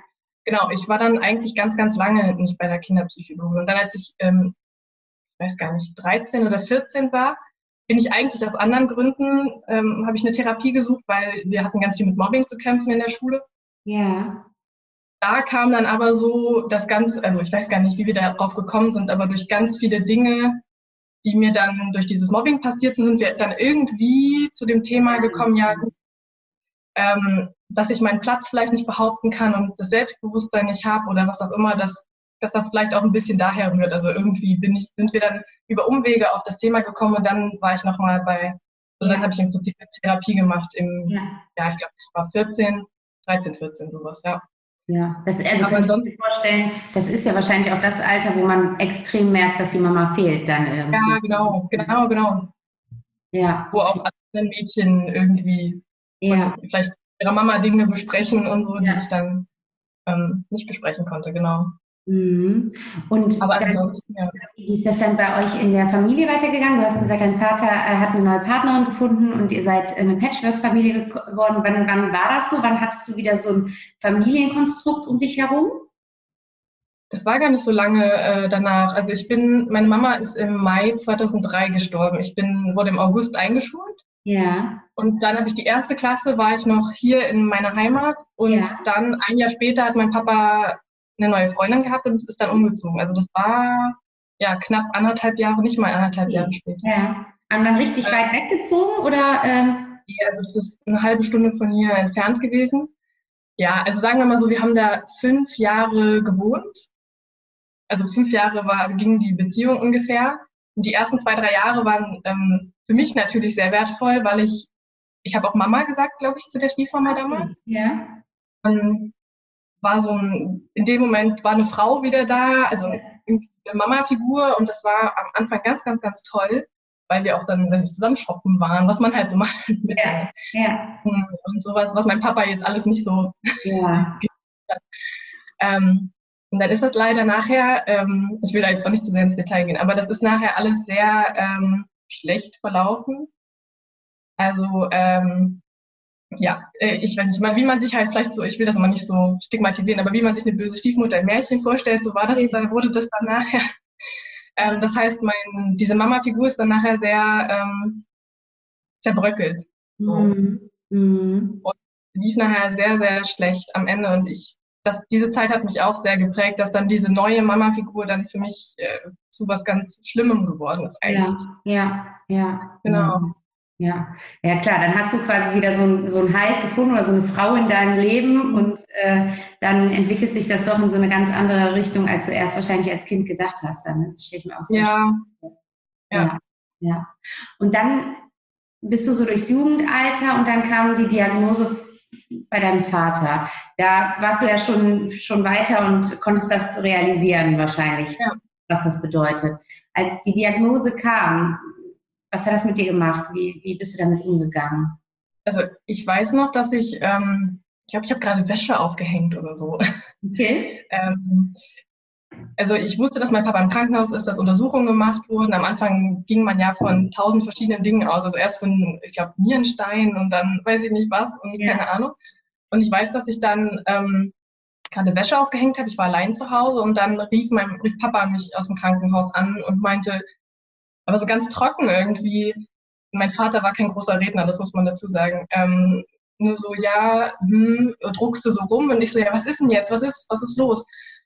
genau, ich war dann eigentlich ganz, ganz lange nicht bei der Kinderpsychologin. Und dann, als ich, ähm, ich weiß gar nicht, 13 oder 14 war, bin ich eigentlich aus anderen Gründen, ähm, habe ich eine Therapie gesucht, weil wir hatten ganz viel mit Mobbing zu kämpfen in der Schule. Ja. Da kam dann aber so das Ganze, also ich weiß gar nicht, wie wir darauf gekommen sind, aber durch ganz viele Dinge, die mir dann durch dieses Mobbing passiert sind, sind wir dann irgendwie zu dem Thema gekommen, ja, ähm, dass ich meinen Platz vielleicht nicht behaupten kann und das Selbstbewusstsein nicht habe oder was auch immer, dass dass das vielleicht auch ein bisschen daher rührt. Also irgendwie bin ich, sind wir dann über Umwege auf das Thema gekommen und dann war ich nochmal bei, also ja. dann habe ich im Prinzip Therapie gemacht im, ja, ja ich glaube, ich war 14, 13, 14, sowas, ja. Ja, das, also Aber kann ich mir vorstellen, das ist ja wahrscheinlich auch das Alter, wo man extrem merkt, dass die Mama fehlt dann irgendwie. Ja, genau, genau, genau. Ja. Wo auch andere Mädchen irgendwie ja. vielleicht ihrer Mama Dinge besprechen und so, die ich dann ähm, nicht besprechen konnte, genau. Mhm. Und Aber ansonsten, wie ist das dann bei euch in der Familie weitergegangen? Du hast gesagt, dein Vater äh, hat eine neue Partnerin gefunden und ihr seid eine Patchwork-Familie geworden. Wann, wann war das so? Wann hattest du wieder so ein Familienkonstrukt um dich herum? Das war gar nicht so lange äh, danach. Also ich bin, meine Mama ist im Mai 2003 gestorben. Ich bin, wurde im August eingeschult. Ja. Und dann habe ich die erste Klasse, war ich noch hier in meiner Heimat. Und ja. dann ein Jahr später hat mein Papa eine neue Freundin gehabt und ist dann umgezogen. Also das war ja knapp anderthalb Jahre, nicht mal anderthalb Jahre später. Ja. Und dann richtig äh, weit weggezogen oder? Ähm? Ja, also das ist eine halbe Stunde von hier entfernt gewesen. Ja, also sagen wir mal so, wir haben da fünf Jahre gewohnt. Also fünf Jahre war, ging die Beziehung ungefähr. Und die ersten zwei, drei Jahre waren ähm, für mich natürlich sehr wertvoll, weil ich, ich habe auch Mama gesagt, glaube ich, zu der Stiefmama damals. Ja. Und war so ein, in dem Moment war eine Frau wieder da, also eine Mama-Figur und das war am Anfang ganz, ganz, ganz toll. weil wir auch dann ich, zusammen shoppen waren, was man halt so macht. Ja, ja. Und sowas, was mein Papa jetzt alles nicht so Ja. Ähm, und dann ist das leider nachher, ähm, ich will da jetzt auch nicht zu sehr ins Detail gehen, aber das ist nachher alles sehr ähm, schlecht verlaufen. Also ähm, ja, äh, ich weiß nicht mal, wie man sich halt vielleicht so, ich will das immer nicht so stigmatisieren, aber wie man sich eine böse Stiefmutter im Märchen vorstellt, so war das, da wurde das dann nachher. Ähm, das heißt, mein, diese Mama-Figur ist dann nachher sehr ähm, zerbröckelt. So. Mhm. Mhm. lief nachher sehr, sehr schlecht am Ende und ich, das, diese Zeit hat mich auch sehr geprägt, dass dann diese neue Mama-Figur dann für mich äh, zu was ganz Schlimmem geworden ist eigentlich. Ja, ja, ja. Genau. Ja, ja klar, dann hast du quasi wieder so ein, so ein Halt gefunden oder so eine Frau in deinem Leben und äh, dann entwickelt sich das doch in so eine ganz andere Richtung, als du erst wahrscheinlich als Kind gedacht hast. Dann, das steht mir auch sehr Ja, ja. ja. ja. Und dann bist du so durchs Jugendalter und dann kam die Diagnose bei deinem Vater. Da warst du ja schon, schon weiter und konntest das realisieren wahrscheinlich, Ja. was das bedeutet. Als die Diagnose kam, was hat das mit dir gemacht? Wie, wie bist du damit umgegangen? Also ich weiß noch, dass ich, ähm, ich glaube, ich habe gerade Wäsche aufgehängt oder so. Okay. Ähm, also ich wusste, dass mein Papa im Krankenhaus ist, dass Untersuchungen gemacht wurden. Am Anfang ging man ja von tausend verschiedenen Dingen aus. Also erst von, ich glaube, Nierenstein und dann weiß ich nicht was und Ja. keine Ahnung. Und ich weiß, dass ich dann ähm, gerade Wäsche aufgehängt habe. Ich war allein zu Hause und dann rief mein rief Papa mich aus dem Krankenhaus an und meinte, aber so ganz trocken irgendwie. Mein Vater war kein großer Redner, das muss man dazu sagen. Ähm, nur so, ja, hm, druckst du so rum und ich so, ja, was ist denn jetzt? Was ist, was ist los?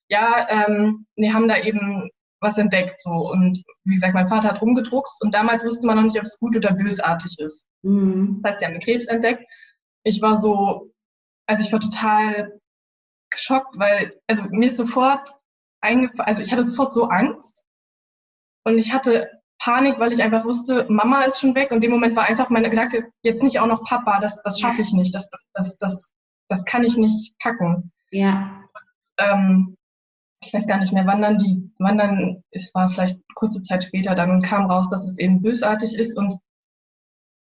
Ja, ähm, wir haben da eben was entdeckt so und wie gesagt, mein Vater hat rumgedruckst und damals wusste man noch nicht, ob es gut oder bösartig ist. Mhm. Das heißt, sie haben Krebs entdeckt. Ich war so, also ich war total geschockt, weil, also mir ist sofort eingefallen, also ich hatte sofort so Angst und ich hatte Panik, weil ich einfach wusste, Mama ist schon weg und in dem Moment war einfach meine Gedanke, jetzt nicht auch noch Papa, das, das schaffe ich nicht, das, das, das, das, kann ich nicht packen. Ja. Ähm, ich weiß gar nicht mehr, wann dann die, wann dann, es war vielleicht kurze Zeit später, dann kam raus, dass es eben bösartig ist und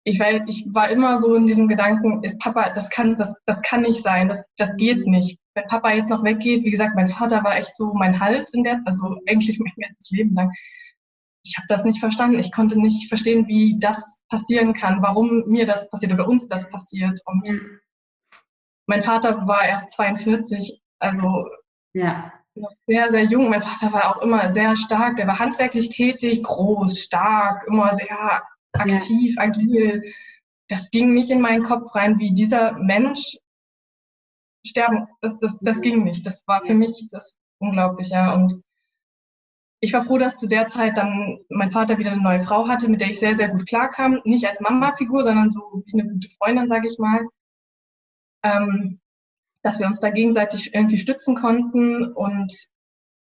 ich weiß, ich war immer so in diesem Gedanken, ist Papa, das kann, das, das kann nicht sein, das, das geht nicht. Wenn Papa jetzt noch weggeht, wie gesagt, mein Vater war echt so mein Halt in der, also eigentlich mein ganzes Leben lang. Ich habe das nicht verstanden. Ich konnte nicht verstehen, wie das passieren kann, warum mir das passiert oder uns das passiert. Und Ja. mein Vater war erst 42, also Ja. noch sehr, sehr jung. Mein Vater war auch immer sehr stark. Der war handwerklich tätig, groß, stark, immer sehr aktiv, agil. Das ging nicht in meinen Kopf rein, wie dieser Mensch sterben. Das, das, das ging nicht. Das war für mich das unglaublich, ja. Und ich war froh, dass zu der Zeit dann mein Vater wieder eine neue Frau hatte, mit der ich sehr, sehr gut klarkam. Nicht als Mama-Figur, sondern so wie eine gute Freundin, sage ich mal. Ähm, dass wir uns da gegenseitig irgendwie stützen konnten. Und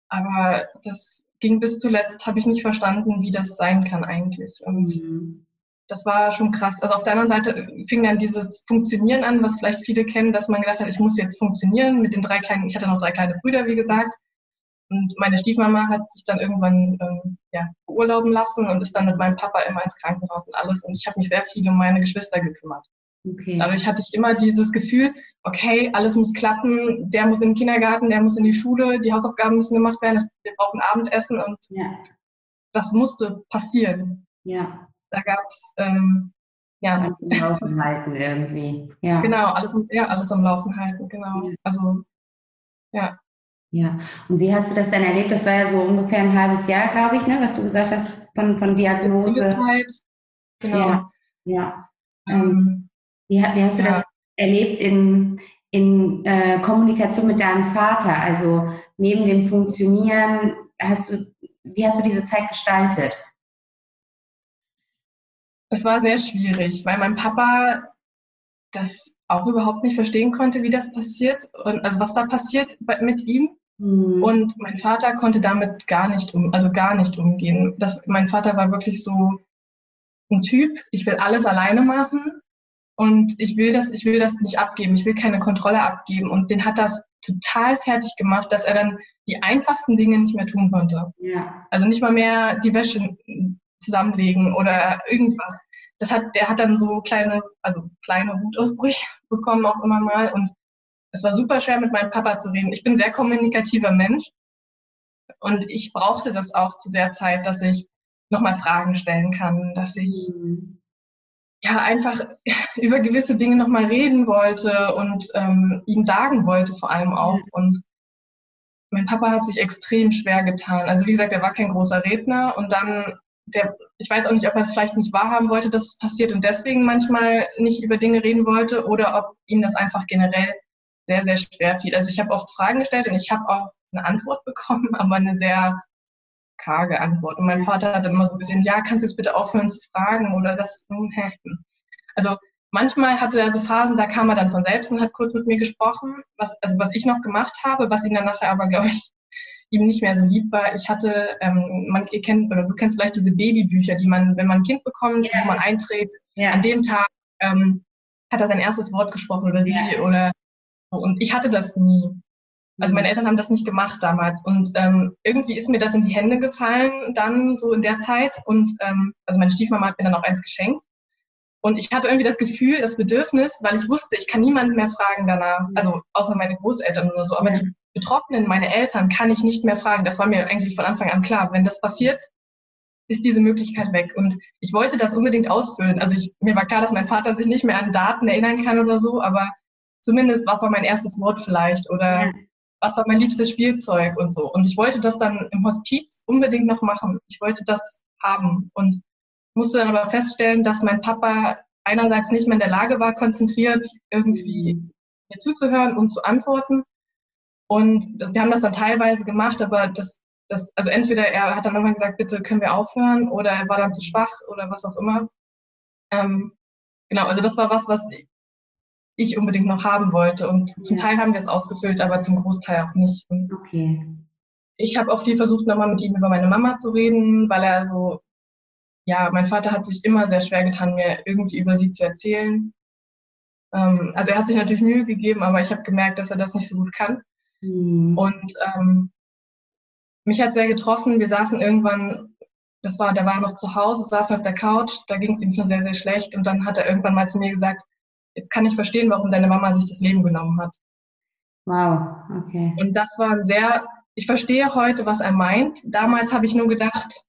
aber das ging bis zuletzt, habe ich nicht verstanden, wie das sein kann eigentlich. Und Mhm. das war schon krass. Also auf der anderen Seite fing dann dieses Funktionieren an, was vielleicht viele kennen, dass man gedacht hat, ich muss jetzt funktionieren mit den drei kleinen, ich hatte noch drei kleine Brüder, wie gesagt. Und meine Stiefmama hat sich dann irgendwann ähm, ja, beurlauben lassen und ist dann mit meinem Papa immer ins Krankenhaus und alles. Und ich habe mich sehr viel um meine Geschwister gekümmert. Okay. Dadurch hatte ich immer dieses Gefühl, okay, alles muss klappen, der muss in den Kindergarten, der muss in die Schule, die Hausaufgaben müssen gemacht werden, wir brauchen Abendessen und Ja. das musste passieren. Ja. Da gab's ähm, ja, Alles im Laufen halten irgendwie. Ja. genau, alles, am- ja, alles am Laufen halten, genau. Ja. Also, ja. Ja. Und wie hast du das dann erlebt? Das war ja so ungefähr ein halbes Jahr, glaube ich, ne, was du gesagt hast von, von Diagnose. Zeit, genau. Ja. Ja. Ähm, Wie, ha- wie hast du Ja. das erlebt in, in äh, Kommunikation mit deinem Vater? Also neben dem Funktionieren, hast du, wie hast du diese Zeit gestaltet? es war sehr schwierig, weil mein Papa das auch überhaupt nicht verstehen konnte, wie das passiert und also was da passiert mit ihm. Hm. Und mein Vater konnte damit gar nicht um, also gar nicht umgehen. Das, mein Vater war wirklich so ein Typ, ich will alles alleine machen und ich will das, ich will das nicht abgeben, ich will keine Kontrolle abgeben. Und den hat das total fertig gemacht, dass er dann die einfachsten Dinge nicht mehr tun konnte. ja. Also nicht mal mehr die Wäsche zusammenlegen oder irgendwas. Das hat, der hat dann so kleine, also kleine Wutausbrüche bekommen auch immer mal und es war super schwer mit meinem Papa zu reden. Ich bin ein sehr kommunikativer Mensch und ich brauchte das auch zu der Zeit, dass ich nochmal Fragen stellen kann, dass ich mhm. ja einfach über gewisse Dinge nochmal reden wollte und ähm, ihm sagen wollte vor allem auch. Und mein Papa hat sich extrem schwer getan. Also wie gesagt, er war kein großer Redner und dann der, ich weiß auch nicht, ob er es vielleicht nicht wahrhaben wollte, dass es passiert und deswegen manchmal nicht über Dinge reden wollte oder ob ihm das einfach generell sehr, sehr schwer fiel. Also ich habe oft Fragen gestellt und ich habe auch eine Antwort bekommen, aber eine sehr karge Antwort. Und mein Vater hat immer so ein bisschen, ja, kannst du jetzt bitte aufhören zu fragen oder das. Hm, also manchmal hatte er so Phasen, da kam er dann von selbst und hat kurz mit mir gesprochen, was, also was ich noch gemacht habe, was ihn dann nachher aber, glaube ich, ihm nicht mehr so lieb war. Ich hatte, ähm, man, ihr kennt, oder du kennst vielleicht diese Babybücher, die man, wenn man ein Kind bekommt, ja. wo man einträgt, ja. an dem Tag ähm, hat er sein erstes Wort gesprochen oder sie ja. oder. Und ich hatte das nie. Also meine mhm. Eltern haben das nicht gemacht damals. Und ähm, irgendwie ist mir das in die Hände gefallen, dann so in der Zeit. Und ähm, also meine Stiefmama hat mir dann auch eins geschenkt. Und ich hatte irgendwie das Gefühl, das Bedürfnis, weil ich wusste, ich kann niemanden mehr fragen danach, mhm. also außer meine Großeltern oder so. Aber die Betroffenen, meine Eltern, kann ich nicht mehr fragen. Das war mir eigentlich von Anfang an klar. Wenn das passiert, ist diese Möglichkeit weg. Und ich wollte das unbedingt ausfüllen. Also ich, mir war klar, dass mein Vater sich nicht mehr an Daten erinnern kann oder so, aber zumindest was war mein erstes Wort vielleicht oder ja was war mein liebstes Spielzeug und so. Und ich wollte das dann im Hospiz unbedingt noch machen. Ich wollte das haben und musste dann aber feststellen, dass mein Papa einerseits nicht mehr in der Lage war, konzentriert irgendwie mir zuzuhören und zu antworten. Und wir haben das dann teilweise gemacht, aber das, das, also entweder er hat dann irgendwann gesagt, bitte können wir aufhören, oder er war dann zu schwach oder was auch immer. Ähm, genau, also das war was, was ich unbedingt noch haben wollte. Und zum ja. Teil haben wir es ausgefüllt, aber zum Großteil auch nicht. Und okay. Ich habe auch viel versucht, nochmal mit ihm über meine Mama zu reden, weil er so, ja, mein Vater hat sich immer sehr schwer getan, mir irgendwie über sie zu erzählen. Ähm, also er hat sich natürlich Mühe gegeben, aber ich habe gemerkt, dass er das nicht so gut kann. Mhm. Und ähm, mich hat sehr getroffen. Wir saßen irgendwann, das war, der war noch zu Hause, saßen auf der Couch, da ging es ihm schon sehr, sehr schlecht. Und dann hat er irgendwann mal zu mir gesagt, jetzt kann ich verstehen, warum deine Mama sich das Leben genommen hat. Wow, okay. Und das war ein sehr, ich verstehe heute, was er meint. Damals habe ich nur gedacht,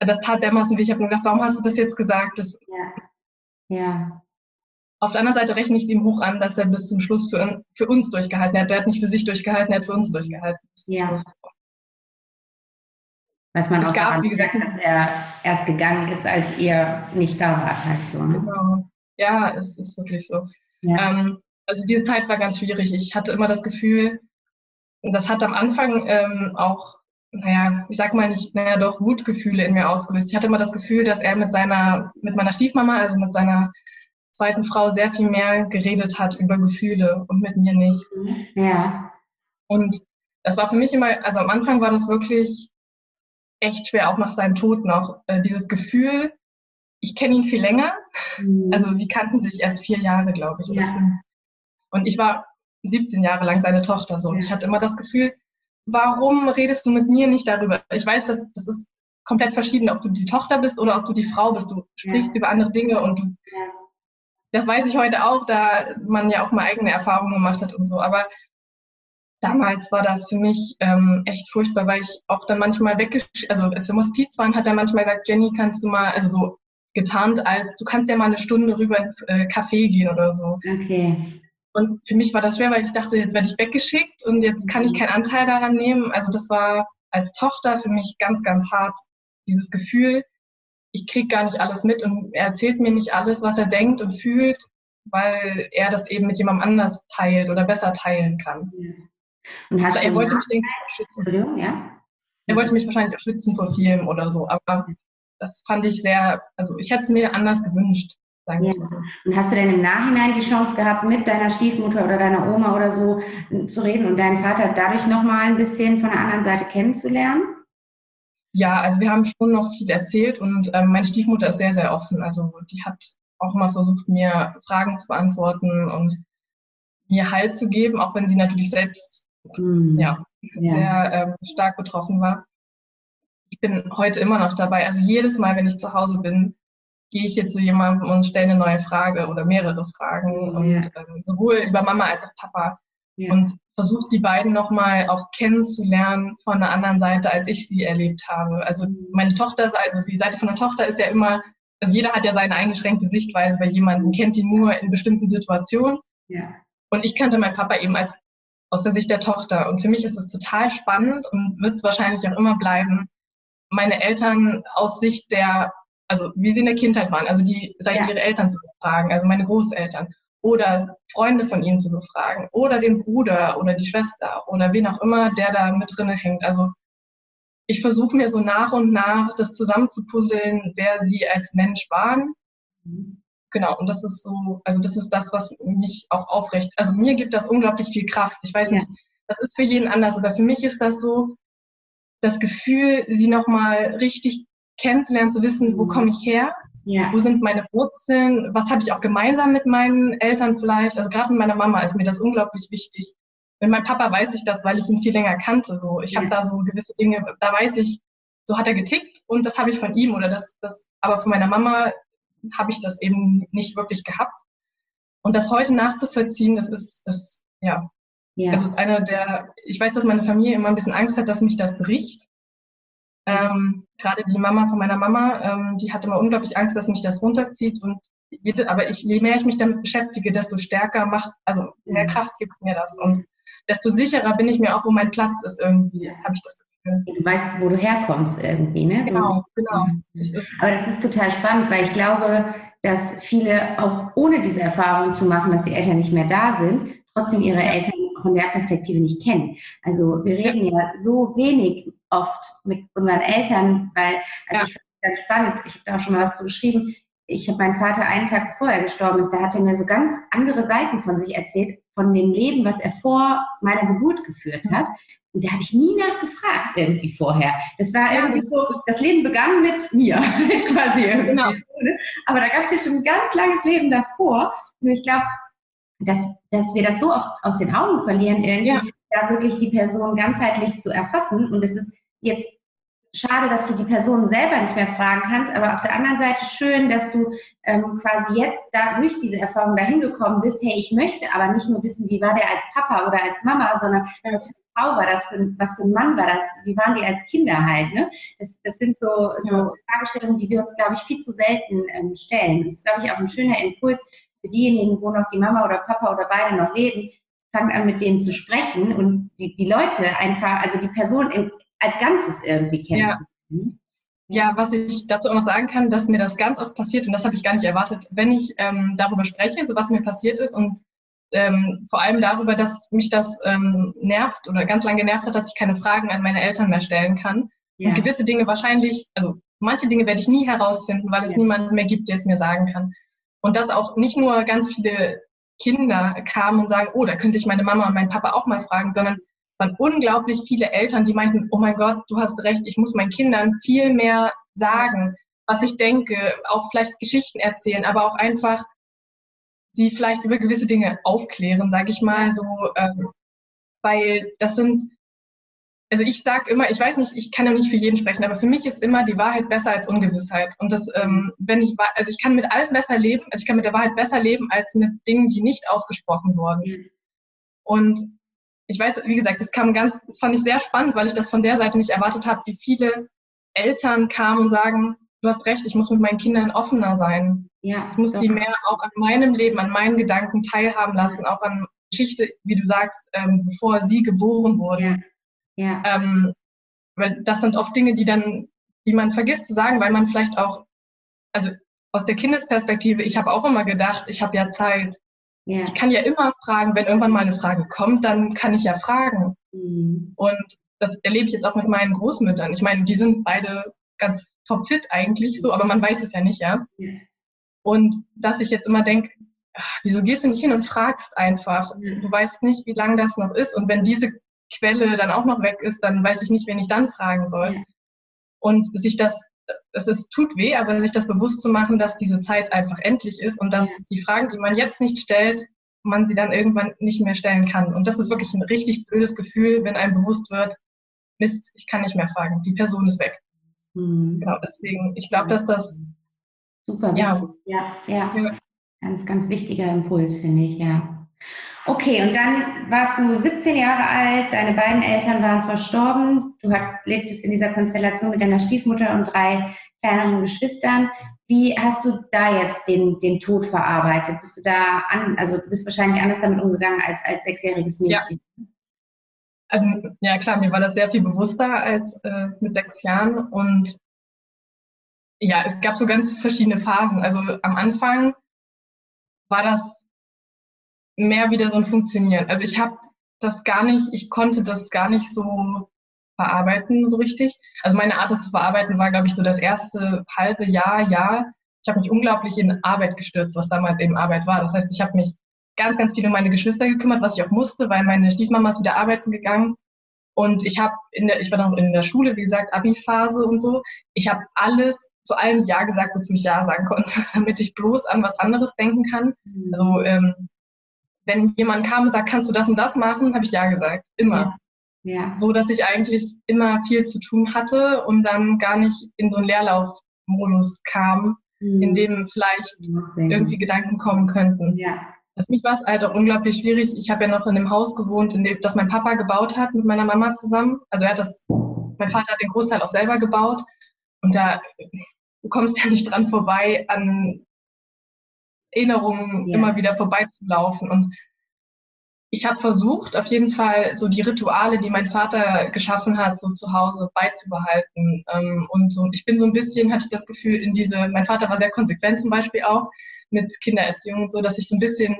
das tat dermaßen weh. Ich habe nur gedacht, warum hast du das jetzt gesagt? Das, ja. ja. Auf der anderen Seite rechne ich es ihm hoch an, dass er bis zum Schluss für, für uns durchgehalten hat. Der hat nicht für sich durchgehalten, er hat für uns durchgehalten. Bis zum ja. Schluss. Was man es auch gab, wie gesagt, dass er erst gegangen ist, als ihr nicht da wart halt so. Ne? Genau. Ja, es ist wirklich so. Ja. Ähm, also diese Zeit war ganz schwierig. Ich hatte immer das Gefühl, das hat am Anfang ähm, auch, naja, ich sag mal nicht, naja, doch Wutgefühle in mir ausgelöst. Ich hatte immer das Gefühl, dass er mit seiner, mit meiner Stiefmama, also mit seiner zweiten Frau, sehr viel mehr geredet hat über Gefühle und mit mir nicht. Ja. Und das war für mich immer, also am Anfang war das wirklich echt schwer, auch nach seinem Tod noch, äh, dieses Gefühl, ich kenne ihn viel länger. Mhm. Also die kannten sich erst vier Jahre, glaube ich, ja. Und ich war 17 Jahre lang seine Tochter so. Und ich hatte immer das Gefühl, warum redest du mit mir nicht darüber? Ich weiß, dass das ist komplett verschieden, ob du die Tochter bist oder ob du die Frau bist. Du sprichst ja. über andere Dinge und du, ja. das weiß ich heute auch, da man ja auch mal eigene Erfahrungen gemacht hat und so. Aber damals war das für mich ähm, echt furchtbar, weil ich auch dann manchmal weggesch... Also als wir im Hospiz waren, hat er manchmal gesagt, Jenny, kannst du mal, also so getarnt als, du kannst ja mal eine Stunde rüber ins äh, Café gehen oder so. Okay. Und für mich war das schwer, weil ich dachte, jetzt werde ich weggeschickt und jetzt kann ich keinen Anteil daran nehmen. Also das war als Tochter für mich ganz, ganz hart, dieses Gefühl, ich kriege gar nicht alles mit und er erzählt mir nicht alles, was er denkt und fühlt, weil er das eben mit jemandem anders teilt oder besser teilen kann. Ja. Und hast also er wollte mich ich, schützen. Ja? Er wollte mich wahrscheinlich auch schützen vor Filmen oder so, aber das fand ich sehr, also ich hätte es mir anders gewünscht. Ja. So. Und hast du denn im Nachhinein die Chance gehabt, mit deiner Stiefmutter oder deiner Oma oder so zu reden und deinen Vater dadurch nochmal ein bisschen von der anderen Seite kennenzulernen? Ja, also wir haben schon noch viel erzählt und ähm, meine Stiefmutter ist sehr, sehr offen. Also die hat auch immer versucht, mir Fragen zu beantworten und mir Halt zu geben, auch wenn sie natürlich selbst hm. ja, ja, sehr ähm, stark betroffen war ich bin heute immer noch dabei. Also jedes Mal, wenn ich zu Hause bin, gehe ich jetzt zu jemandem und stelle eine neue Frage oder mehrere Fragen. Ja. Und ähm, sowohl über Mama als auch Papa. Ja. Und versuche die beiden nochmal auch kennenzulernen von einer anderen Seite, als ich sie erlebt habe. Also meine Tochter, also die Seite von der Tochter ist ja immer, also jeder hat ja seine eingeschränkte Sichtweise bei jemandem, kennt ihn nur in bestimmten Situationen. Ja. Und ich kannte meinen Papa eben als aus der Sicht der Tochter. Und für mich ist es total spannend und wird es wahrscheinlich auch immer bleiben, meine Eltern aus Sicht der, also wie sie in der Kindheit waren, also die Seite ja. ihrer Eltern zu befragen, also meine Großeltern oder Freunde von ihnen zu befragen oder den Bruder oder die Schwester oder wen auch immer, der da mit drinne hängt. Also ich versuche mir so nach und nach das zusammenzupuzzeln, wer sie als Mensch waren. Genau, und das ist so, also das ist das, was mich auch aufrecht, also mir gibt das unglaublich viel Kraft. Ich weiß nicht, das ist für jeden anders, aber für mich ist das so, das Gefühl, sie nochmal richtig kennenzulernen, zu wissen, wo komme ich her, ja. Wo sind meine Wurzeln? Was habe ich auch gemeinsam mit meinen Eltern vielleicht? Also gerade mit meiner Mama ist mir das unglaublich wichtig. Mit meinem Papa weiß ich das, weil ich ihn viel länger kannte. So, ich ja. habe da so gewisse Dinge, da weiß ich, so hat er getickt und das habe ich von ihm oder das, das, aber von meiner Mama habe ich das eben nicht wirklich gehabt. Und das heute nachzuvollziehen, das ist, das, ja. Ja. Also ist einer der, ich weiß, dass meine Familie immer ein bisschen Angst hat, dass mich das bricht. Ähm, Gerade die Mama von meiner Mama, ähm, die hatte immer unglaublich Angst, dass mich das runterzieht. Und jede, aber ich, je mehr ich mich damit beschäftige, desto stärker macht, also mehr mhm. Kraft gibt mir das. Und desto sicherer bin ich mir auch, wo mein Platz ist irgendwie, habe ich das Gefühl. Du weißt, wo du herkommst irgendwie, ne? Genau, genau. Das ist aber das ist total spannend, weil ich glaube, dass viele auch ohne diese Erfahrung zu machen, dass die Eltern nicht mehr da sind, trotzdem ihre Eltern von der Perspektive nicht kennen. Also wir reden ja so wenig oft mit unseren Eltern, weil, also ja. ich finde es ganz spannend, ich habe da auch schon mal was zu geschrieben, ich habe meinen Vater einen Tag vorher gestorben ist, da hat er mir so ganz andere Seiten von sich erzählt, von dem Leben, was er vor meiner Geburt geführt hat. Und da habe ich nie nachgefragt irgendwie vorher. Das war irgendwie so, das Leben begann mit mir quasi irgendwie. Genau. Ne? Aber da gab es ja schon ein ganz langes Leben davor. Und ich glaube, dass, dass wir das so oft aus den Augen verlieren, irgendwie, ja. da wirklich die Person ganzheitlich zu erfassen. Und es ist jetzt schade, dass du die Person selber nicht mehr fragen kannst, aber auf der anderen Seite schön, dass du ähm, quasi jetzt da durch diese Erfahrung dahin gekommen bist, hey, ich möchte aber nicht nur wissen, wie war der als Papa oder als Mama, sondern was für eine Frau war das, für, was für ein Mann war das, wie waren die als Kinder halt, ne? Das, das sind so, so Fragestellungen, die wir uns, glaube ich, viel zu selten ähm, stellen. Das ist, glaube ich, auch ein schöner Impuls für diejenigen, wo noch die Mama oder Papa oder beide noch leben, fangt an, mit denen zu sprechen und die, die Leute einfach, also die Person in, als Ganzes irgendwie kennenzulernen. Ja. ja. was ich dazu auch noch sagen kann, dass mir das ganz oft passiert und das habe ich gar nicht erwartet, wenn ich ähm, darüber spreche, so was mir passiert ist und ähm, vor allem darüber, dass mich das ähm, nervt oder ganz lange genervt hat, dass ich keine Fragen an meine Eltern mehr stellen kann. Ja. Und gewisse Dinge wahrscheinlich, also manche Dinge werde ich nie herausfinden, weil es ja. niemanden mehr gibt, der es mir sagen kann. Und dass auch nicht nur ganz viele Kinder kamen und sagen, oh, da könnte ich meine Mama und meinen Papa auch mal fragen, sondern waren unglaublich viele Eltern, die meinten, oh mein Gott, du hast recht, ich muss meinen Kindern viel mehr sagen, was ich denke, auch vielleicht Geschichten erzählen, aber auch einfach sie vielleicht über gewisse Dinge aufklären, sage ich mal so, ähm, weil das sind, also ich sage immer, ich weiß nicht, ich kann ja nicht für jeden sprechen, aber für mich ist immer die Wahrheit besser als Ungewissheit. Und das, ähm, wenn ich, also ich kann mit allem besser leben, also ich kann mit der Wahrheit besser leben als mit Dingen, die nicht ausgesprochen wurden. Und ich weiß, wie gesagt, das kam ganz, das fand ich sehr spannend, weil ich das von der Seite nicht erwartet habe, wie viele Eltern kamen und sagen, du hast recht, ich muss mit meinen Kindern offener sein. Ja, ich muss doch. die mehr auch an meinem Leben, an meinen Gedanken teilhaben lassen, auch an Geschichte, wie du sagst, ähm, bevor sie geboren wurden. Ja. Ja. Ähm, weil das sind oft Dinge, die dann, die man vergisst zu sagen, weil man vielleicht auch, also aus der Kindesperspektive, ich habe auch immer gedacht, ich habe ja Zeit. Ja. Ich kann ja immer fragen, wenn irgendwann mal eine Frage kommt, dann kann ich ja fragen. Mhm. Und das erlebe ich jetzt auch mit meinen Großmüttern. Ich meine, die sind beide ganz topfit eigentlich so, aber man weiß es ja nicht, ja. Und dass ich jetzt immer denke, wieso gehst du nicht hin und fragst einfach? Du weißt nicht, wie lange das noch ist. Und wenn diese Quelle dann auch noch weg ist, dann weiß ich nicht, wen ich dann fragen soll. Ja. Und sich das es ist, tut weh, aber sich das bewusst zu machen, dass diese Zeit einfach endlich ist und dass die Fragen, die man jetzt nicht stellt, man sie dann irgendwann nicht mehr stellen kann. Und das ist wirklich ein richtig blödes Gefühl, wenn einem bewusst wird, Mist, ich kann nicht mehr fragen, die Person ist weg. Mhm. Genau, deswegen, ich glaube, dass das super ja, ja, ja, ja. Ganz, ganz wichtiger Impuls, finde ich, ja. Okay, und dann warst du 17 Jahre alt, deine beiden Eltern waren verstorben, du hat, lebtest in dieser Konstellation mit deiner Stiefmutter und drei kleineren Geschwistern. Wie hast du da jetzt den, den Tod verarbeitet? Bist du da an, also du bist wahrscheinlich anders damit umgegangen als als sechsjähriges Mädchen? Ja. Also ja klar, mir war das sehr viel bewusster als äh, mit sechs Jahren und ja, es gab so ganz verschiedene Phasen. Also am Anfang war das mehr wieder so ein Funktionieren. Also ich habe das gar nicht, ich konnte das gar nicht so verarbeiten so richtig. Also meine Art, das zu verarbeiten, war, glaube ich, so das erste halbe Jahr, Jahr. Ich habe mich unglaublich in Arbeit gestürzt, was damals eben Arbeit war. Das heißt, ich habe mich ganz, ganz viel um meine Geschwister gekümmert, was ich auch musste, weil meine Stiefmama ist wieder arbeiten gegangen. Und ich habe in der, ich war noch in der Schule, wie gesagt, Abi-Phase und so. Ich habe alles zu allem Ja gesagt, wozu ich Ja sagen konnte, damit ich bloß an was anderes denken kann. Mhm. Also ähm, wenn jemand kam und sagt, kannst du das und das machen, habe ich Ja gesagt. Immer. Ja. ja. So dass ich eigentlich immer viel zu tun hatte und dann gar nicht in so einen Leerlaufmodus kam, mhm. in dem vielleicht okay. irgendwie Gedanken kommen könnten. Ja. Für mich war es halt auch unglaublich schwierig. Ich habe ja noch in einem Haus gewohnt, in dem das mein Papa gebaut hat mit meiner Mama zusammen. Also er hat das, mein Vater hat den Großteil auch selber gebaut. Und da du kommst ja nicht dran vorbei, an Erinnerungen ja. immer wieder vorbeizulaufen. Und ich habe versucht, auf jeden Fall so die Rituale, die mein Vater geschaffen hat, so zu Hause beizubehalten. Ähm, und so, ich bin so ein bisschen, hatte ich das Gefühl, in diese, mein Vater war sehr konsequent zum Beispiel auch mit Kindererziehung und so, dass ich so ein bisschen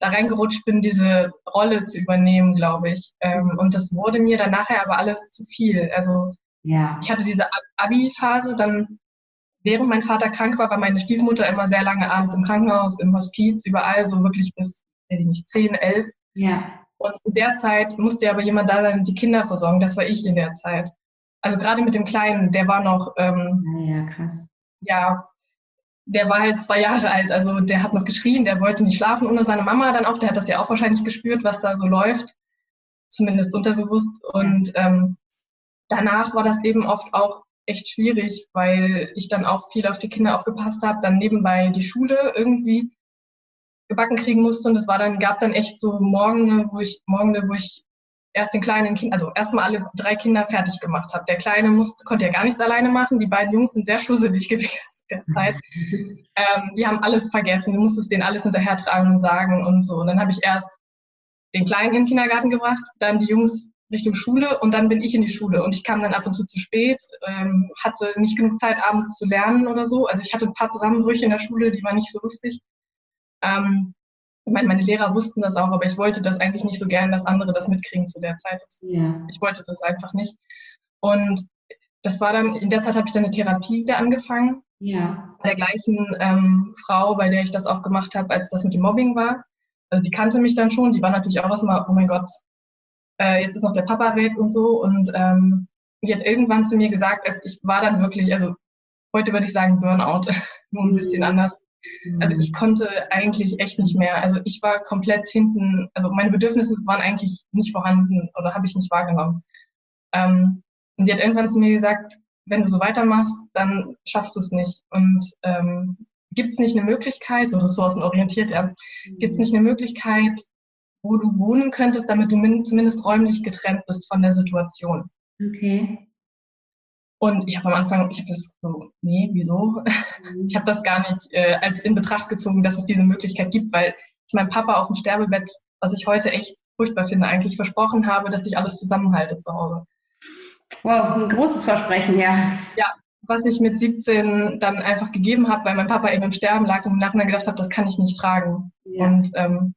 da reingerutscht bin, diese Rolle zu übernehmen, glaube ich. Ähm, und das wurde mir dann nachher aber alles zu viel. Also ja. ich hatte diese Abi-Phase, dann während mein Vater krank war, war meine Stiefmutter immer sehr lange abends im Krankenhaus, im Hospiz, überall, so wirklich bis, weiß ich nicht, zehn, elf. Ja. Und in der Zeit musste aber jemand da sein, die Kinder versorgen. Das war ich in der Zeit. Also gerade mit dem Kleinen, der war noch, ähm, ja, krass. Ja, der war halt zwei Jahre alt, also der hat noch geschrien, der wollte nicht schlafen ohne seine Mama dann auch, der hat das ja auch wahrscheinlich gespürt, was da so läuft, zumindest unterbewusst. Und ähm, danach war das eben oft auch echt schwierig, weil ich dann auch viel auf die Kinder aufgepasst habe, dann nebenbei die Schule irgendwie gebacken kriegen musste und es war dann gab dann echt so Morgen, wo ich Morgen, wo ich erst den kleinen Kind, also erstmal alle drei Kinder fertig gemacht habe. Der kleine musste, konnte ja gar nichts alleine machen. Die beiden Jungs sind sehr schusselig gewesen der Zeit. Ähm, die haben alles vergessen. Du musstest denen alles hinterher tragen und sagen und so. Und dann habe ich erst den Kleinen in den Kindergarten gebracht, dann die Jungs Richtung Schule und dann bin ich in die Schule und ich kam dann ab und zu zu spät, ähm, hatte nicht genug Zeit abends zu lernen oder so. Also ich hatte ein paar Zusammenbrüche in der Schule, die waren nicht so lustig. Ähm, meine, meine Lehrer wussten das auch, aber ich wollte das eigentlich nicht so gern, dass andere das mitkriegen zu der Zeit. Ja. Ich wollte das einfach nicht. Und das war dann, in der Zeit habe ich dann eine Therapie wieder angefangen. Ja. Bei der gleichen ähm, Frau, bei der ich das auch gemacht habe, als das mit dem Mobbing war. Also die kannte mich dann schon, die war natürlich auch erstmal, oh mein Gott, äh, jetzt ist noch der Papa weg und so. Und ähm, die hat irgendwann zu mir gesagt, als ich war dann wirklich, also heute würde ich sagen Burnout, nur ein bisschen mhm. anders. Also ich konnte eigentlich echt nicht mehr. Also ich war komplett hinten, also meine Bedürfnisse waren eigentlich nicht vorhanden oder habe ich nicht wahrgenommen. Ähm, und sie hat irgendwann zu mir gesagt, wenn du so weitermachst, dann schaffst du es nicht. Und ähm, gibt es nicht eine Möglichkeit, so ressourcenorientiert, ja, gibt es nicht eine Möglichkeit, wo du wohnen könntest, damit du zumindest räumlich getrennt bist von der Situation. Okay. Und ich habe am Anfang, ich habe das so, nee, wieso? Mhm. Ich habe das gar nicht äh, als in Betracht gezogen, dass es diese Möglichkeit gibt, weil ich meinem Papa auf dem Sterbebett, was ich heute echt furchtbar finde, eigentlich versprochen habe, dass ich alles zusammenhalte zu Hause. Wow, ein großes Versprechen, ja. Ja, was ich mit 17 dann einfach gegeben habe, weil mein Papa eben im Sterben lag und im Nachhinein gedacht habe, das kann ich nicht tragen. Ja. Und ähm,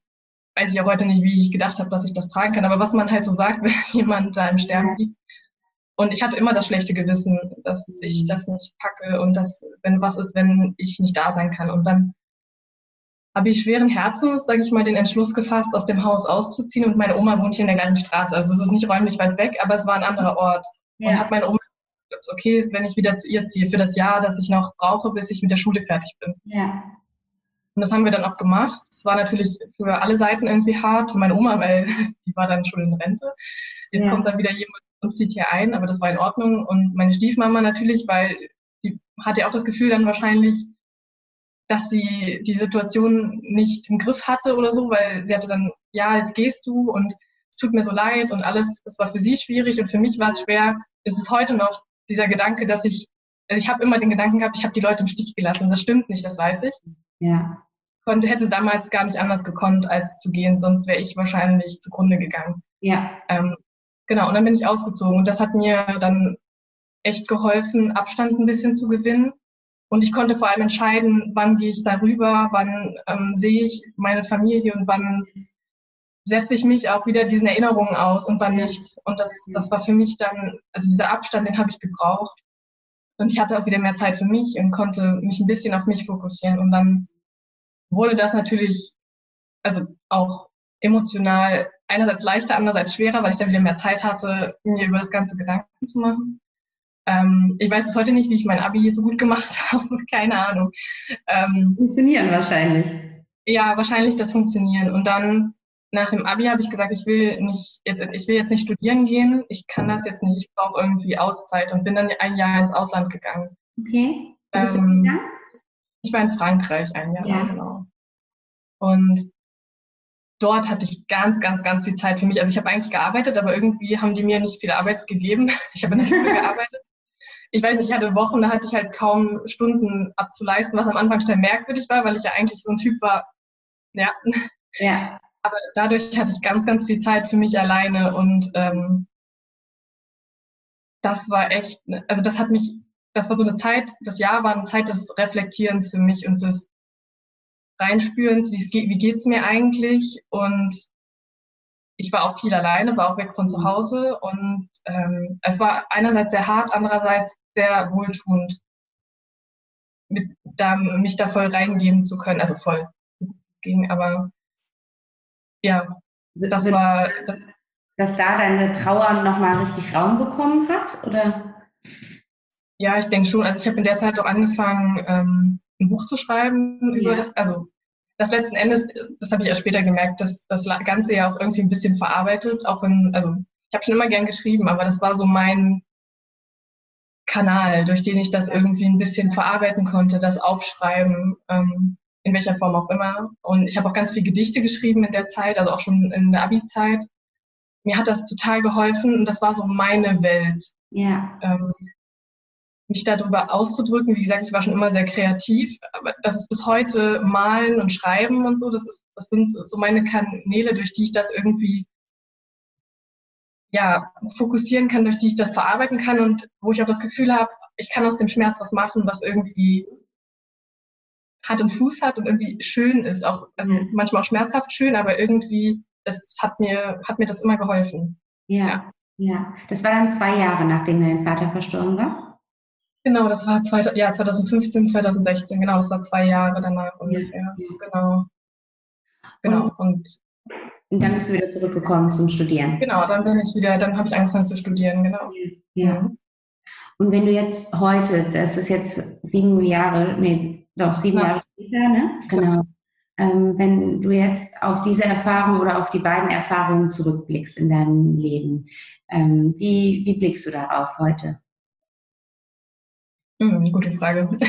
weiß ich auch heute nicht, wie ich gedacht habe, dass ich das tragen kann, aber was man halt so sagt, wenn jemand da im Sterben liegt. Und ich hatte immer das schlechte Gewissen, dass ich mhm. das nicht packe und dass, wenn was ist, wenn ich nicht da sein kann. Und dann habe ich schweren Herzens, sage ich mal, den Entschluss gefasst, aus dem Haus auszuziehen. Und meine Oma wohnt hier in der gleichen Straße. Also es ist nicht räumlich weit weg, aber es war ein anderer Ort. Ja. Und habe meine Oma gesagt, okay ist, wenn ich wieder zu ihr ziehe, für das Jahr, das ich noch brauche, bis ich mit der Schule fertig bin. Ja. Und das haben wir dann auch gemacht. Es war natürlich für alle Seiten irgendwie hart. Für meine Oma, weil die war dann schon in Rente. Jetzt ja. kommt dann wieder jemand, und zieht hier ein, aber das war in Ordnung. Und meine Stiefmama natürlich, weil sie hatte auch das Gefühl dann wahrscheinlich, dass sie die Situation nicht im Griff hatte oder so, weil sie hatte dann, ja, jetzt gehst du und es tut mir so leid und alles, das war für sie schwierig und für mich war es schwer. Es ist heute noch dieser Gedanke, dass ich, also ich habe immer den Gedanken gehabt, ich habe die Leute im Stich gelassen. Das stimmt nicht, das weiß ich. Ja. Konnte, hätte damals gar nicht anders gekonnt, als zu gehen, sonst wäre ich wahrscheinlich zugrunde gegangen. Ja. Ähm, genau, und dann bin ich ausgezogen und das hat mir dann echt geholfen, Abstand ein bisschen zu gewinnen und ich konnte vor allem entscheiden, wann gehe ich darüber, wann ähm, sehe ich meine Familie und wann setze ich mich auch wieder diesen Erinnerungen aus und wann nicht. Und das, das war für mich dann, also dieser Abstand, den habe ich gebraucht. Und ich hatte auch wieder mehr Zeit für mich und konnte mich ein bisschen auf mich fokussieren. Und dann wurde das natürlich, also auch emotional einerseits leichter, andererseits schwerer, weil ich dann wieder mehr Zeit hatte, mir über das ganze Gedanken zu machen. Ähm, ich weiß bis heute nicht, wie ich mein Abi so gut gemacht habe. Keine Ahnung. Ähm, Funktionieren wahrscheinlich. Ja, wahrscheinlich das Funktionieren. Und dann nach dem Abi habe ich gesagt, ich will nicht jetzt, ich will jetzt nicht studieren gehen. Ich kann das jetzt nicht. Ich brauche irgendwie Auszeit und bin dann ein Jahr ins Ausland gegangen. Okay. Ähm, ich war in Frankreich ein Jahr, ja. genau. Und dort hatte ich ganz, ganz, ganz viel Zeit für mich. Also ich habe eigentlich gearbeitet, aber irgendwie haben die mir nicht viel Arbeit gegeben. Ich habe in der Schule gearbeitet ich weiß nicht, ich hatte Wochen, da hatte ich halt kaum Stunden abzuleisten, was am Anfang total merkwürdig war, weil ich ja eigentlich so ein Typ war, ja. Ja. Aber dadurch hatte ich ganz, ganz viel Zeit für mich alleine und ähm, das war echt, also das hat mich, das war so eine Zeit, das Jahr war eine Zeit des Reflektierens für mich und des Reinspürens, wie es geht, wie geht's mir eigentlich und ich war auch viel alleine, war auch weg von zu Hause und ähm, es war einerseits sehr hart, andererseits sehr wohltuend, mit, da, mich da voll reingeben zu können, also voll ging, aber ja, das war. Das, dass da deine Trauer nochmal richtig Raum bekommen hat, oder? Ja, ich denke schon. Also ich habe in der Zeit auch angefangen, ähm, ein Buch zu schreiben über ja. das, also das letzten Endes, das habe ich erst später gemerkt, dass das Ganze ja auch irgendwie ein bisschen verarbeitet, auch wenn, also ich habe schon immer gern geschrieben, aber das war so mein Kanal, durch den ich das irgendwie ein bisschen verarbeiten konnte, das Aufschreiben, ähm, in welcher Form auch immer. Und ich habe auch ganz viele Gedichte geschrieben in der Zeit, also auch schon in der Abi-Zeit. Mir hat das total geholfen und das war so meine Welt. Ja. Ähm, mich darüber auszudrücken. Wie gesagt, ich war schon immer sehr kreativ, aber das ist bis heute Malen und Schreiben und so, das, ist, das sind so meine Kanäle, durch die ich das irgendwie ja, fokussieren kann, durch die ich das verarbeiten kann und wo ich auch das Gefühl habe, ich kann aus dem Schmerz was machen, was irgendwie Hand und Fuß hat und irgendwie schön ist. Auch, also manchmal auch schmerzhaft schön, aber irgendwie, es hat mir, hat mir das immer geholfen. Ja, ja. ja. Das war dann zwei Jahre, nachdem dein Vater verstorben war? Genau, das war zwei, ja, 2015, 2016, genau, das war zwei Jahre danach ungefähr. Ja. Genau. Genau. Und, und, dann bist du wieder zurückgekommen zum Studieren. Genau, dann bin ich wieder, dann habe ich angefangen zu studieren, genau. Ja. Mhm. Und wenn du jetzt heute, das ist jetzt sieben Jahre, nee, doch sieben ja. Jahre später, ne? Genau. Ähm, wenn du jetzt auf diese Erfahrung oder auf die beiden Erfahrungen zurückblickst in deinem Leben, ähm, wie, wie blickst du darauf heute? Hm, gute Frage.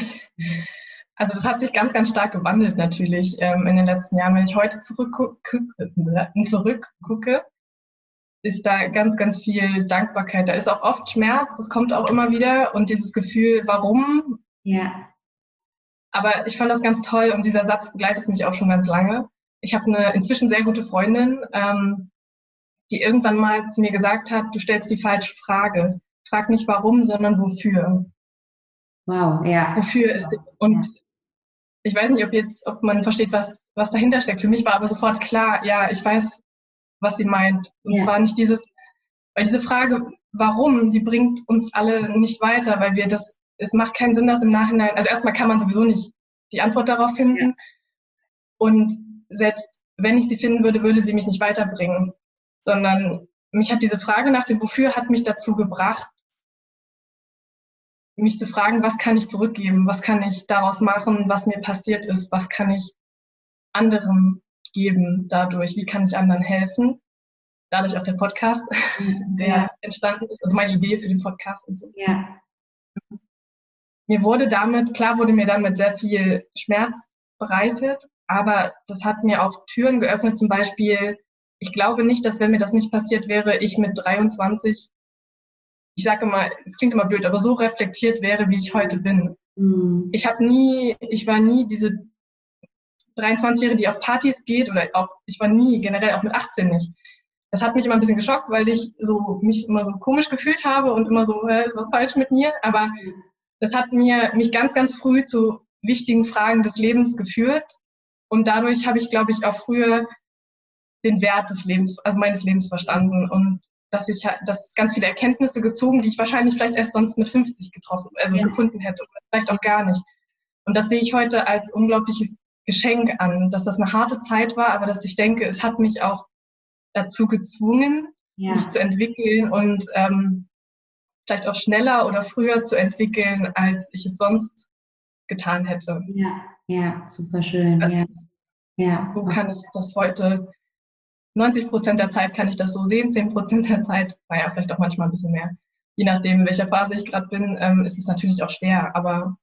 Also das hat sich ganz, ganz stark gewandelt natürlich ähm, in den letzten Jahren. Wenn ich heute zurückgucke, zurückgucke, ist da ganz, ganz viel Dankbarkeit. Da ist auch oft Schmerz, das kommt auch immer wieder und dieses Gefühl, warum? Ja. Aber ich fand das ganz toll und dieser Satz begleitet mich auch schon ganz lange. Ich habe eine inzwischen sehr gute Freundin, ähm, die irgendwann mal zu mir gesagt hat, du stellst die falsche Frage. Frag nicht warum, sondern wofür. Wow, ja. Wofür ist und ja. ich weiß nicht, ob jetzt, ob man versteht, was, was dahinter steckt. Für mich war aber sofort klar, ja, ich weiß, was sie meint. Und ja. zwar nicht dieses, weil diese Frage, warum, die bringt uns alle nicht weiter, weil wir das, es macht keinen Sinn, das im Nachhinein, also erstmal kann man sowieso nicht die Antwort darauf finden. Ja. Und selbst wenn ich sie finden würde, würde sie mich nicht weiterbringen, sondern mich hat diese Frage nach dem Wofür hat mich dazu gebracht, mich zu fragen, was kann ich zurückgeben, was kann ich daraus machen, was mir passiert ist, was kann ich anderen geben dadurch, wie kann ich anderen helfen. dadurch auch der Podcast, der ja. entstanden ist, also meine Idee für den Podcast und so. Ja. Mir wurde damit, klar wurde mir damit sehr viel Schmerz bereitet, aber das hat mir auch Türen geöffnet, zum Beispiel, ich glaube nicht, dass wenn mir das nicht passiert wäre, ich mit 23, ich sage immer, es klingt immer blöd, aber so reflektiert wäre, wie ich heute bin. Mhm. Ich habe nie, ich war nie diese 23-Jährige, die auf Partys geht oder auch, ich war nie, generell auch mit 18 nicht. Das hat mich immer ein bisschen geschockt, weil ich so mich immer so komisch gefühlt habe und immer so, äh, ist was falsch mit mir. Aber das hat mir mich ganz, ganz früh zu wichtigen Fragen des Lebens geführt. Und dadurch habe ich, glaube ich, auch früher den Wert des Lebens, also meines Lebens verstanden und dass ich dass ganz viele Erkenntnisse gezogen, die ich wahrscheinlich vielleicht erst sonst mit 50 getroffen, also ja. gefunden hätte oder vielleicht auch gar nicht. Und das sehe ich heute als unglaubliches Geschenk an, dass das eine harte Zeit war, aber dass ich denke, es hat mich auch dazu gezwungen, ja. mich zu entwickeln und ähm, vielleicht auch schneller oder früher zu entwickeln, als ich es sonst getan hätte. Ja, ja, super schön. Also, ja. ja. So kann ich das heute 90 Prozent der Zeit kann ich das so sehen, 10 Prozent der Zeit, naja, vielleicht auch manchmal ein bisschen mehr. Je nachdem, in welcher Phase ich gerade bin, ähm, ist es natürlich auch schwer. Aber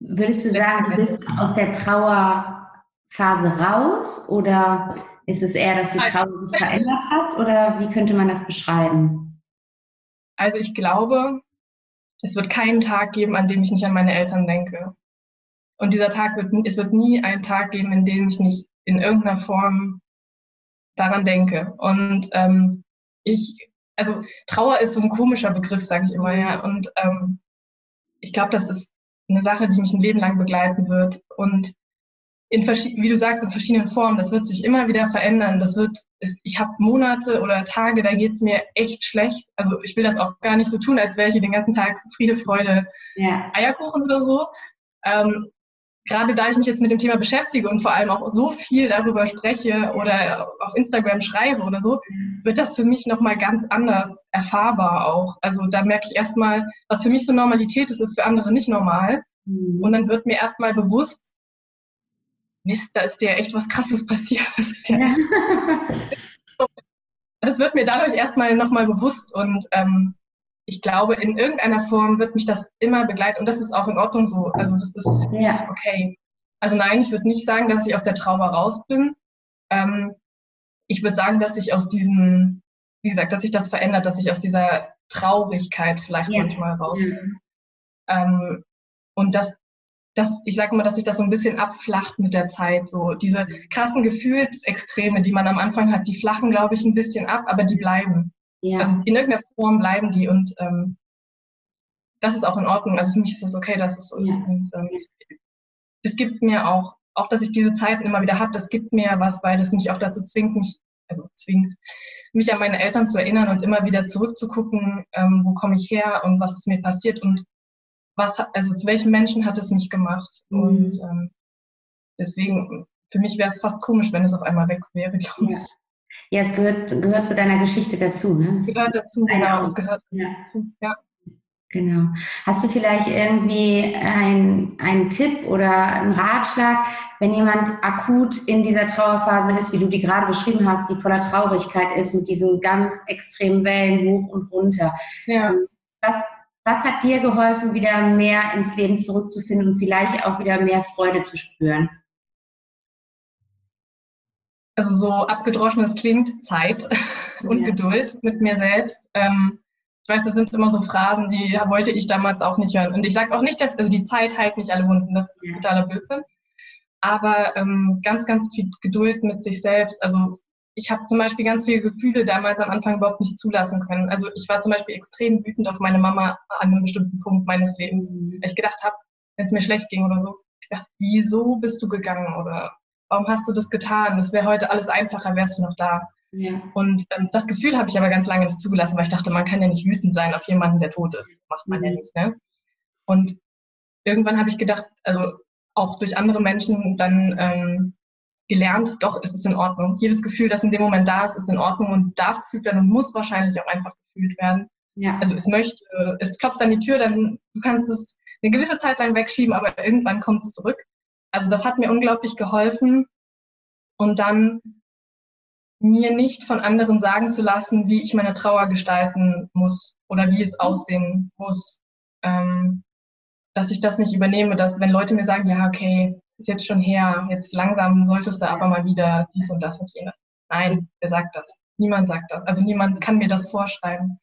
würdest du sagen, du bist aus der Trauerphase raus oder ist es eher, dass die also Trauer sich verändert hat oder wie könnte man das beschreiben? Also ich glaube, es wird keinen Tag geben, an dem ich nicht an meine Eltern denke. Und dieser Tag wird, es wird nie einen Tag geben, in dem ich nicht in irgendeiner Form daran denke. Und ähm, ich, also Trauer ist so ein komischer Begriff, sage ich immer, ja. Und ähm, ich glaube, das ist eine Sache, die mich ein Leben lang begleiten wird. Und in wie du sagst, in verschiedenen Formen. Das wird sich immer wieder verändern. Das wird, ich habe Monate oder Tage, da geht's mir echt schlecht. Also ich will das auch gar nicht so tun, als wäre ich den ganzen Tag Friede, Freude, ja. Eierkuchen oder so. Ähm, gerade da ich mich jetzt mit dem Thema beschäftige und vor allem auch so viel darüber spreche oder auf Instagram schreibe oder so, wird das für mich nochmal ganz anders erfahrbar auch. Also da merke ich erstmal, was für mich so Normalität ist, ist für andere nicht normal. Mhm. Und dann wird mir erstmal bewusst, Mist, da ist dir echt was Krasses passiert. Das ist ja. das wird mir dadurch erstmal nochmal bewusst und ähm, ich glaube, in irgendeiner Form wird mich das immer begleiten und das ist auch in Ordnung so. Also das ist ja. okay. Also nein, ich würde nicht sagen, dass ich aus der Trauer raus bin. Ähm, ich würde sagen, dass ich aus diesem, wie gesagt, dass sich das verändert, dass ich aus dieser Traurigkeit vielleicht ja. manchmal raus bin. Ja. Ähm, und dass, dass ich sage immer, dass sich das so ein bisschen abflacht mit der Zeit. So diese krassen Gefühlsextreme, die man am Anfang hat, die flachen, glaube ich, ein bisschen ab, aber die bleiben. Ja. Also in irgendeiner Form bleiben die und ähm, das ist auch in Ordnung. Also für mich ist das okay, dass es so ist. Und, ähm, es, es gibt mir auch, auch dass ich diese Zeiten immer wieder habe, das gibt mir was, weil das mich auch dazu zwingt, mich, also zwingt, mich an meine Eltern zu erinnern und immer wieder zurückzugucken, ähm, wo komme ich her und was ist mir passiert und was, also zu welchen Menschen hat es mich gemacht. Mhm. Und ähm, deswegen, für mich wäre es fast komisch, wenn es auf einmal weg wäre, glaube ich. Ja. Ja, es gehört, gehört zu deiner Geschichte dazu, ne? Es gehört dazu, genau, es gehört ja. dazu, ja. Genau. Hast du vielleicht irgendwie einen Tipp oder einen Ratschlag, wenn jemand akut in dieser Trauerphase ist, wie du die gerade beschrieben hast, die voller Traurigkeit ist, mit diesen ganz extremen Wellen hoch und runter? Ja. Ähm, was, was hat dir geholfen, wieder mehr ins Leben zurückzufinden und vielleicht auch wieder mehr Freude zu spüren? Also so abgedroschen es klingt, Zeit und ja. Geduld mit mir selbst. Ähm, ich weiß, das sind immer so Phrasen, die wollte ich damals auch nicht hören. Und ich sage auch nicht, dass also die Zeit heilt nicht alle Wunden, das ist ja. totaler Blödsinn. Aber ähm, ganz, ganz viel Geduld mit sich selbst. Also ich habe zum Beispiel ganz viele Gefühle damals am Anfang überhaupt nicht zulassen können. Also ich war zum Beispiel extrem wütend auf meine Mama an einem bestimmten Punkt meines Lebens. Mhm. Weil ich gedacht habe, wenn es mir schlecht ging oder so, ich dachte, wieso bist du gegangen? Oder warum hast du das getan? Das wäre heute alles einfacher, wärst du noch da. Ja. Und ähm, das Gefühl habe ich aber ganz lange nicht zugelassen, weil ich dachte, man kann ja nicht wütend sein auf jemanden, der tot ist. Das macht man mhm. ja nicht. Ne? Und irgendwann habe ich gedacht, also auch durch andere Menschen dann ähm, gelernt, doch ist es in Ordnung. Jedes Gefühl, das in dem Moment da ist, ist in Ordnung und darf gefühlt werden und muss wahrscheinlich auch einfach gefühlt werden. Ja. Also es möchte, es klopft an die Tür, dann du kannst es eine gewisse Zeit lang wegschieben, aber irgendwann kommt es zurück. Also das hat mir unglaublich geholfen. Und dann mir nicht von anderen sagen zu lassen, wie ich meine Trauer gestalten muss oder wie es aussehen muss. Ähm, dass ich das nicht übernehme, dass wenn Leute mir sagen, ja, okay, ist jetzt schon her, jetzt langsam solltest du aber mal wieder dies und das und jenes. Nein, wer sagt das? Niemand sagt das. Also niemand kann mir das vorschreiben.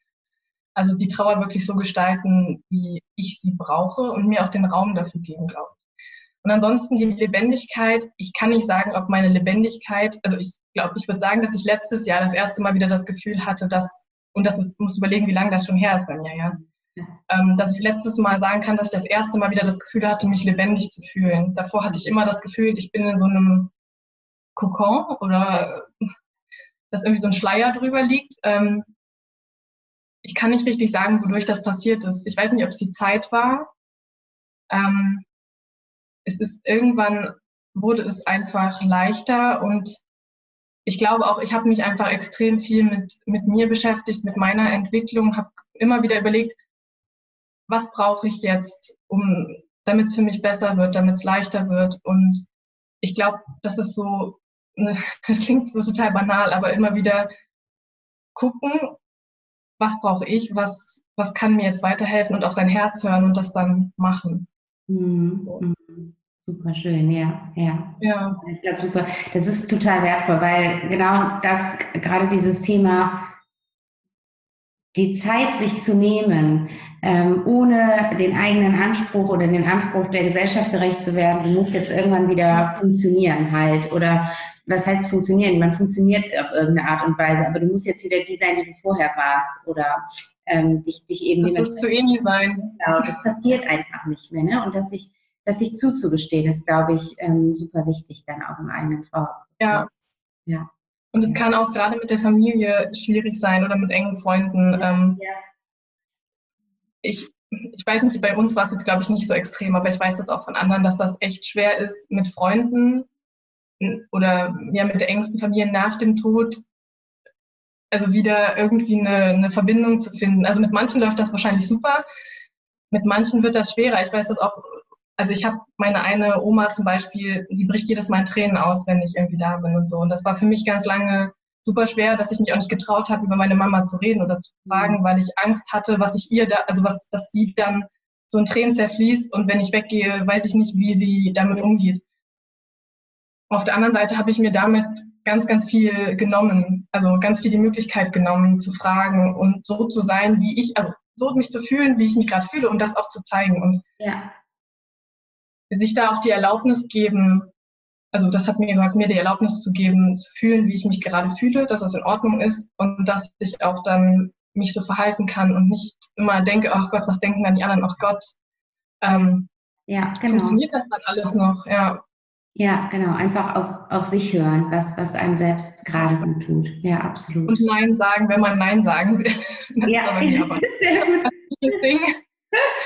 Also die Trauer wirklich so gestalten, wie ich sie brauche und mir auch den Raum dafür geben, glaube ich. Und ansonsten die Lebendigkeit. Ich kann nicht sagen, ob meine Lebendigkeit, also ich glaube, ich würde sagen, dass ich letztes Jahr das erste Mal wieder das Gefühl hatte, dass, und das ist, muss überlegen, wie lange das schon her ist bei mir, ja. Ähm, dass ich letztes Mal sagen kann, dass ich das erste Mal wieder das Gefühl hatte, mich lebendig zu fühlen. Davor hatte ich immer das Gefühl, ich bin in so einem Kokon oder dass irgendwie so ein Schleier drüber liegt. Ähm, ich kann nicht richtig sagen, wodurch das passiert ist. Ich weiß nicht, ob es die Zeit war. Ähm, es ist irgendwann wurde es einfach leichter und ich glaube auch, ich habe mich einfach extrem viel mit, mit mir beschäftigt, mit meiner Entwicklung, habe immer wieder überlegt, was brauche ich jetzt, um, damit es für mich besser wird, damit es leichter wird. Und ich glaube, das ist so, das klingt so total banal, aber immer wieder gucken, was brauche ich, was, was kann mir jetzt weiterhelfen und auf sein Herz hören und das dann machen. Mhm. mhm. Super schön, ja, ja. Ja. Ich glaube, super. Das ist total wertvoll, weil genau das, gerade dieses Thema, die Zeit sich zu nehmen, ähm, ohne den eigenen Anspruch oder den Anspruch der Gesellschaft gerecht zu werden, du musst jetzt irgendwann wieder funktionieren halt. Oder was heißt funktionieren? Man funktioniert auf irgendeine Art und Weise, aber du musst jetzt wieder die sein, die du vorher warst. Oder ähm, dich, dich eben. Das musst du eh nie sein. Genau, das passiert einfach nicht mehr. Ne? Und dass ich das sich zuzugestehen, ist, glaube ich, ähm, super wichtig dann auch im eigenen Trauer. Ja. ja. Und es ja. kann auch gerade mit der Familie schwierig sein oder mit engen Freunden. Ja. Ähm, ja. Ich, ich weiß nicht, bei uns war es jetzt, glaube ich, nicht so extrem, aber ich weiß das auch von anderen, dass das echt schwer ist, mit Freunden oder ja, mit der engsten Familie nach dem Tod also wieder irgendwie eine, eine Verbindung zu finden. Also mit manchen läuft das wahrscheinlich super, mit manchen wird das schwerer. Ich weiß das auch also ich habe meine eine Oma zum Beispiel, die bricht jedes Mal Tränen aus, wenn ich irgendwie da bin und so. Und das war für mich ganz lange super schwer, dass ich mich auch nicht getraut habe, über meine Mama zu reden oder zu fragen, weil ich Angst hatte, was ich ihr da, also was, dass sie dann so in Tränen zerfließt und wenn ich weggehe, weiß ich nicht, wie sie damit umgeht. Auf der anderen Seite habe ich mir damit ganz, ganz viel genommen, also ganz viel die Möglichkeit genommen, zu fragen und so zu sein, wie ich, also so mich zu fühlen, wie ich mich gerade fühle und das auch zu zeigen. Und ja sich da auch die Erlaubnis geben, also das hat mir gesagt, mir die Erlaubnis zu geben, zu fühlen, wie ich mich gerade fühle, dass das in Ordnung ist und dass ich auch dann mich so verhalten kann und nicht immer denke, ach Gott, was denken dann die anderen, ach Gott. Ähm, ja, genau. Funktioniert das dann alles noch? Ja. Ja, genau. Einfach auf, auf sich hören, was, was einem selbst gerade gut tut. Ja, absolut. Und Nein sagen, wenn man Nein sagen will. Das ja, ist sehr gut.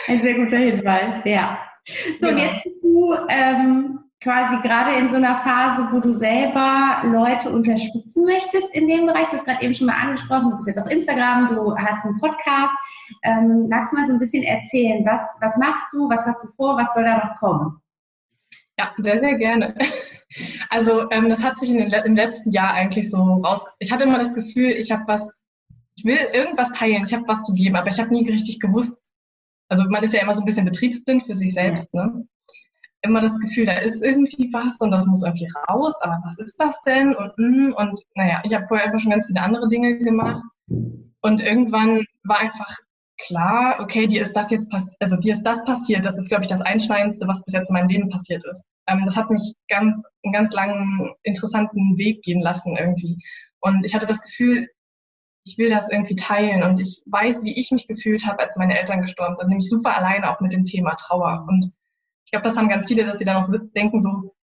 Ein sehr guter Hinweis, ja. So, genau. jetzt bist du ähm, quasi gerade in so einer Phase, wo du selber Leute unterstützen möchtest in dem Bereich. Du hast gerade eben schon mal angesprochen, du bist jetzt auf Instagram, du hast einen Podcast. Ähm, magst du mal so ein bisschen erzählen, was, was machst du, was hast du vor, was soll da noch kommen? Ja, sehr, sehr gerne. Also ähm, das hat sich in den, im letzten Jahr eigentlich so raus. Ich hatte immer das Gefühl, ich habe was, ich will irgendwas teilen, ich habe was zu geben, aber ich habe nie richtig gewusst, also man ist ja immer so ein bisschen betriebsblind für sich selbst, ne? Immer das Gefühl, da ist irgendwie was und das muss irgendwie raus, aber was ist das denn? Und, hm, und naja, ich habe vorher einfach schon ganz viele andere Dinge gemacht. Und irgendwann war einfach klar, okay, dir ist das jetzt passiert, also dir ist das passiert, das ist, glaube ich, das Einschneidendste, was bis jetzt in meinem Leben passiert ist. Ähm, das hat mich ganz, einen ganz langen, interessanten Weg gehen lassen irgendwie. Und ich hatte das Gefühl, ich will das irgendwie teilen und ich weiß, wie ich mich gefühlt habe, als meine Eltern gestorben sind, nämlich super alleine auch mit dem Thema Trauer. Und ich glaube, das haben ganz viele, dass sie dann auch denken so,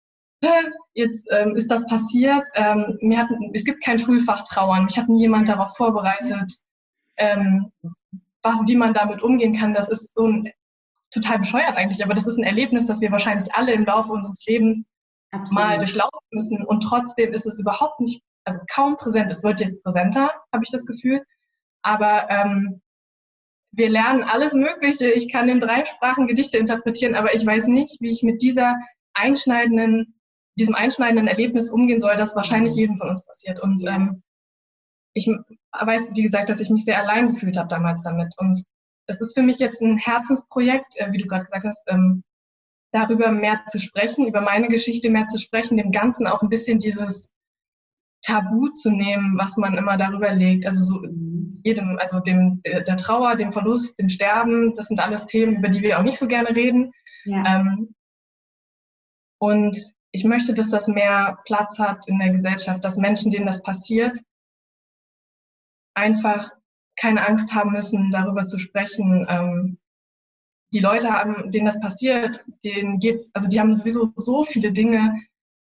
jetzt ähm, ist das passiert, ähm, mir hat, es gibt kein Schulfach Trauern, mich hat nie jemand darauf vorbereitet, ähm, was, wie man damit umgehen kann. Das ist so ein, total bescheuert eigentlich, aber das ist ein Erlebnis, das wir wahrscheinlich alle im Laufe unseres Lebens Absolut. mal durchlaufen müssen und trotzdem ist es überhaupt nicht also kaum präsent. Es wird jetzt präsenter, habe ich das Gefühl. Aber ähm, wir lernen alles Mögliche. Ich kann in drei Sprachen Gedichte interpretieren, aber ich weiß nicht, wie ich mit dieser einschneidenden diesem einschneidenden Erlebnis umgehen soll, das wahrscheinlich jedem von uns passiert. Und ähm, ich weiß, wie gesagt, dass ich mich sehr allein gefühlt habe damals damit. Und es ist für mich jetzt ein Herzensprojekt, äh, wie du gerade gesagt hast, ähm, darüber mehr zu sprechen, über meine Geschichte mehr zu sprechen, dem Ganzen auch ein bisschen dieses Tabu zu nehmen, was man immer darüber legt. Also so jedem, also dem der Trauer, dem Verlust, dem Sterben, das sind alles Themen, über die wir auch nicht so gerne reden. Ja. Ähm, und ich möchte, dass das mehr Platz hat in der Gesellschaft, dass Menschen, denen das passiert, einfach keine Angst haben müssen, darüber zu sprechen. Ähm, die Leute haben, denen das passiert, denen geht's, also die haben sowieso so viele Dinge,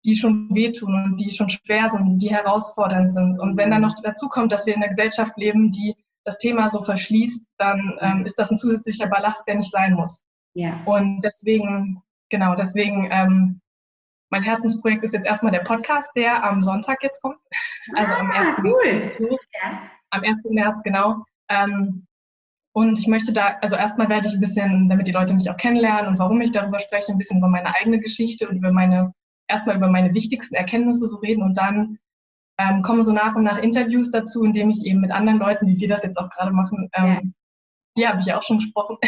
die schon wehtun und die schon schwer sind, die herausfordernd sind. Und wenn dann noch dazu kommt, dass wir in einer Gesellschaft leben, die das Thema so verschließt, dann ähm, ist das ein zusätzlicher Ballast, der nicht sein muss. Ja. Und deswegen, genau, deswegen, ähm, mein Herzensprojekt ist jetzt erstmal der Podcast, der am Sonntag jetzt kommt. Also ah, am 1. Cool. Los. Ja. Am 1. März, genau. Ähm, und ich möchte da, also erstmal werde ich ein bisschen, damit die Leute mich auch kennenlernen und warum ich darüber spreche, ein bisschen über meine eigene Geschichte und über meine, erstmal über meine wichtigsten Erkenntnisse so reden und dann ähm, kommen so nach und nach Interviews dazu, indem ich eben mit anderen Leuten, wie wir das jetzt auch gerade machen, ähm, ja. die habe ich ja auch schon gesprochen,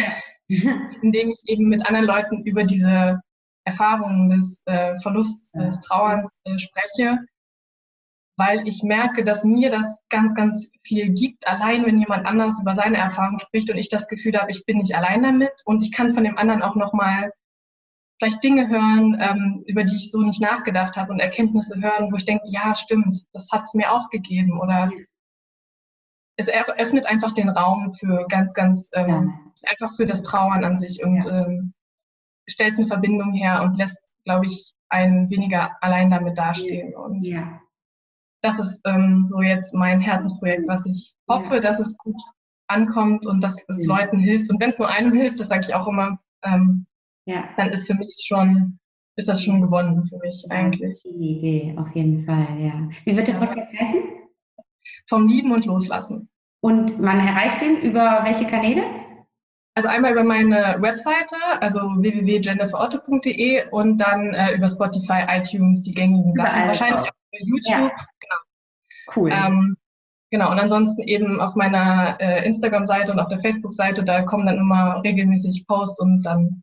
indem ich eben mit anderen Leuten über diese Erfahrungen des äh, Verlusts, des Trauerns äh, spreche weil ich merke, dass mir das ganz, ganz viel gibt, allein wenn jemand anders über seine Erfahrung spricht und ich das Gefühl habe, ich bin nicht allein damit und ich kann von dem anderen auch nochmal vielleicht Dinge hören, ähm, über die ich so nicht nachgedacht habe und Erkenntnisse hören, wo ich denke, ja, stimmt, das hat es mir auch gegeben oder es eröffnet einfach den Raum für ganz, ganz, ähm, ja. einfach für das Trauern an sich und ja. ähm, stellt eine Verbindung her und lässt, glaube ich, einen weniger allein damit dastehen. Und ja das ist ähm, so jetzt mein Herzensprojekt, was ich hoffe, dass es gut ankommt und dass es. Leuten hilft. Und wenn es nur einem hilft, das sage ich auch immer, ähm, ja. dann ist für mich schon, ist das schon gewonnen für mich eigentlich. Die Idee, auf jeden Fall, ja. Wie wird der Podcast heißen? Vom Lieben und Loslassen. Und man erreicht den über welche Kanäle? Also einmal über meine Webseite, also www.jenniferotto.de und dann äh, über Spotify, iTunes, die gängigen Sachen. Wahrscheinlich auch YouTube. Ja. Genau. Cool. Ähm, genau, und ansonsten eben auf meiner äh, Instagram-Seite und auf der Facebook-Seite, da kommen dann immer regelmäßig Posts und dann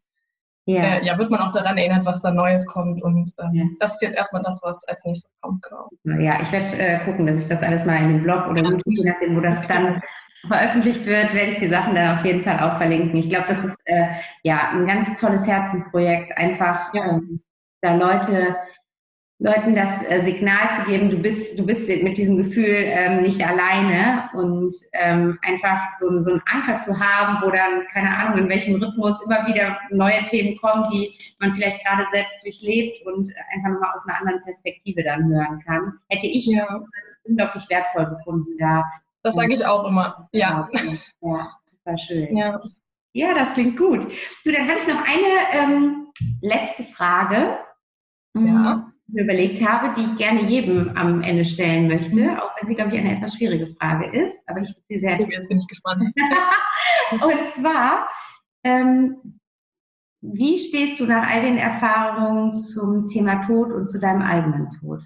ja. Äh, ja, wird man auch daran erinnert, was da Neues kommt. Und ähm, ja. das ist jetzt erstmal das, was als nächstes kommt, genau. Ja, ich werde äh, gucken, dass ich das alles mal in dem Blog oder YouTube, je nachdem, wo das dann veröffentlicht wird, werde ich die Sachen dann auf jeden Fall auch verlinken. Ich glaube, das ist äh, ja ein ganz tolles Herzensprojekt, einfach ja. ähm, da Leute Leuten das äh, Signal zu geben, du bist, du bist mit diesem Gefühl ähm, nicht alleine und ähm, einfach so, so einen Anker zu haben, wo dann, keine Ahnung, in welchem Rhythmus immer wieder neue Themen kommen, die man vielleicht gerade selbst durchlebt und einfach nochmal aus einer anderen Perspektive dann hören kann. Hätte ich ja. unglaublich wertvoll gefunden da. Das sage ich auch immer, ja. Ja, super schön. Ja. ja, das klingt gut. Du, dann habe ich noch eine ähm, letzte Frage. Ja. Mir überlegt habe, die ich gerne jedem am Ende stellen möchte, mhm. auch wenn sie, glaube ich, eine etwas schwierige Frage ist. Aber ich finde sie sehr. Jetzt bin ich gespannt. Und zwar, ähm, wie stehst du nach all den Erfahrungen zum Thema Tod und zu deinem eigenen Tod?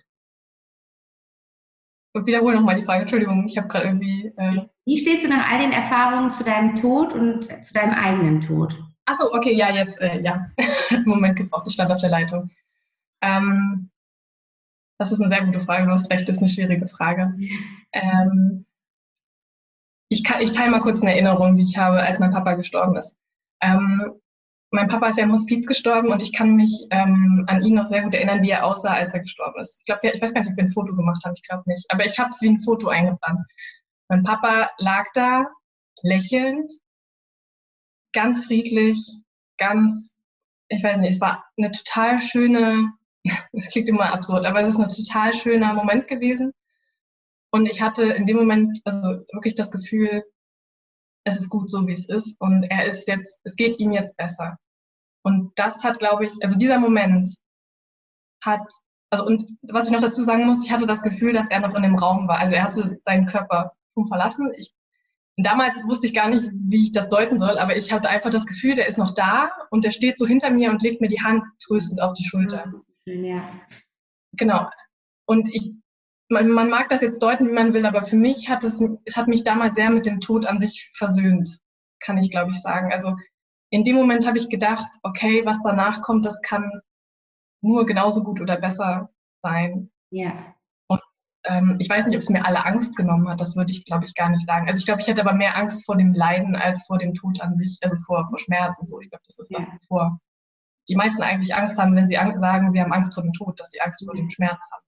Und wiederhole nochmal die Frage, Entschuldigung, ich habe gerade irgendwie. Äh wie stehst du nach all den Erfahrungen zu deinem Tod und zu deinem eigenen Tod? Achso, okay, ja, jetzt, äh, ja. Moment gebraucht, ich stand auf der Leitung. Ähm, das ist eine sehr gute Frage. Du hast recht, das ist eine schwierige Frage. Ähm, ich, kann, ich teile mal kurz eine Erinnerung, die ich habe, als mein Papa gestorben ist. Ähm, mein Papa ist ja im Hospiz gestorben und ich kann mich ähm, an ihn noch sehr gut erinnern, wie er aussah, als er gestorben ist. Ich glaube, ich weiß gar nicht, ob wir ein Foto gemacht haben, ich glaube nicht. Aber ich habe es wie ein Foto eingeplant. Mein Papa lag da, lächelnd, ganz friedlich, ganz, ich weiß nicht, es war eine total schöne das klingt immer absurd, aber es ist ein total schöner Moment gewesen. Und ich hatte in dem Moment also wirklich das Gefühl, es ist gut so, wie es ist. Und er ist jetzt, es geht ihm jetzt besser. Und das hat, glaube ich, also dieser Moment hat, also und was ich noch dazu sagen muss, ich hatte das Gefühl, dass er noch in dem Raum war. Also er hatte seinen Körper schon verlassen. Ich, damals wusste ich gar nicht, wie ich das deuten soll, aber ich hatte einfach das Gefühl, der ist noch da und der steht so hinter mir und legt mir die Hand tröstend auf die Schulter. Ja. genau. Und ich, man, man mag das jetzt deuten, wie man will, aber für mich hat es, es hat mich damals sehr mit dem Tod an sich versöhnt, kann ich glaube ich sagen. Also in dem Moment habe ich gedacht, okay, was danach kommt, das kann nur genauso gut oder besser sein. Ja. Und ähm, ich weiß nicht, ob es mir alle Angst genommen hat, das würde ich, glaube ich, gar nicht sagen. Also ich glaube, ich hätte aber mehr Angst vor dem Leiden als vor dem Tod an sich, also vor, vor Schmerz und so. Ich glaube, das ist ja. das, wovor die meisten eigentlich Angst haben, wenn sie sagen, sie haben Angst vor dem Tod, dass sie Angst vor dem Schmerz haben.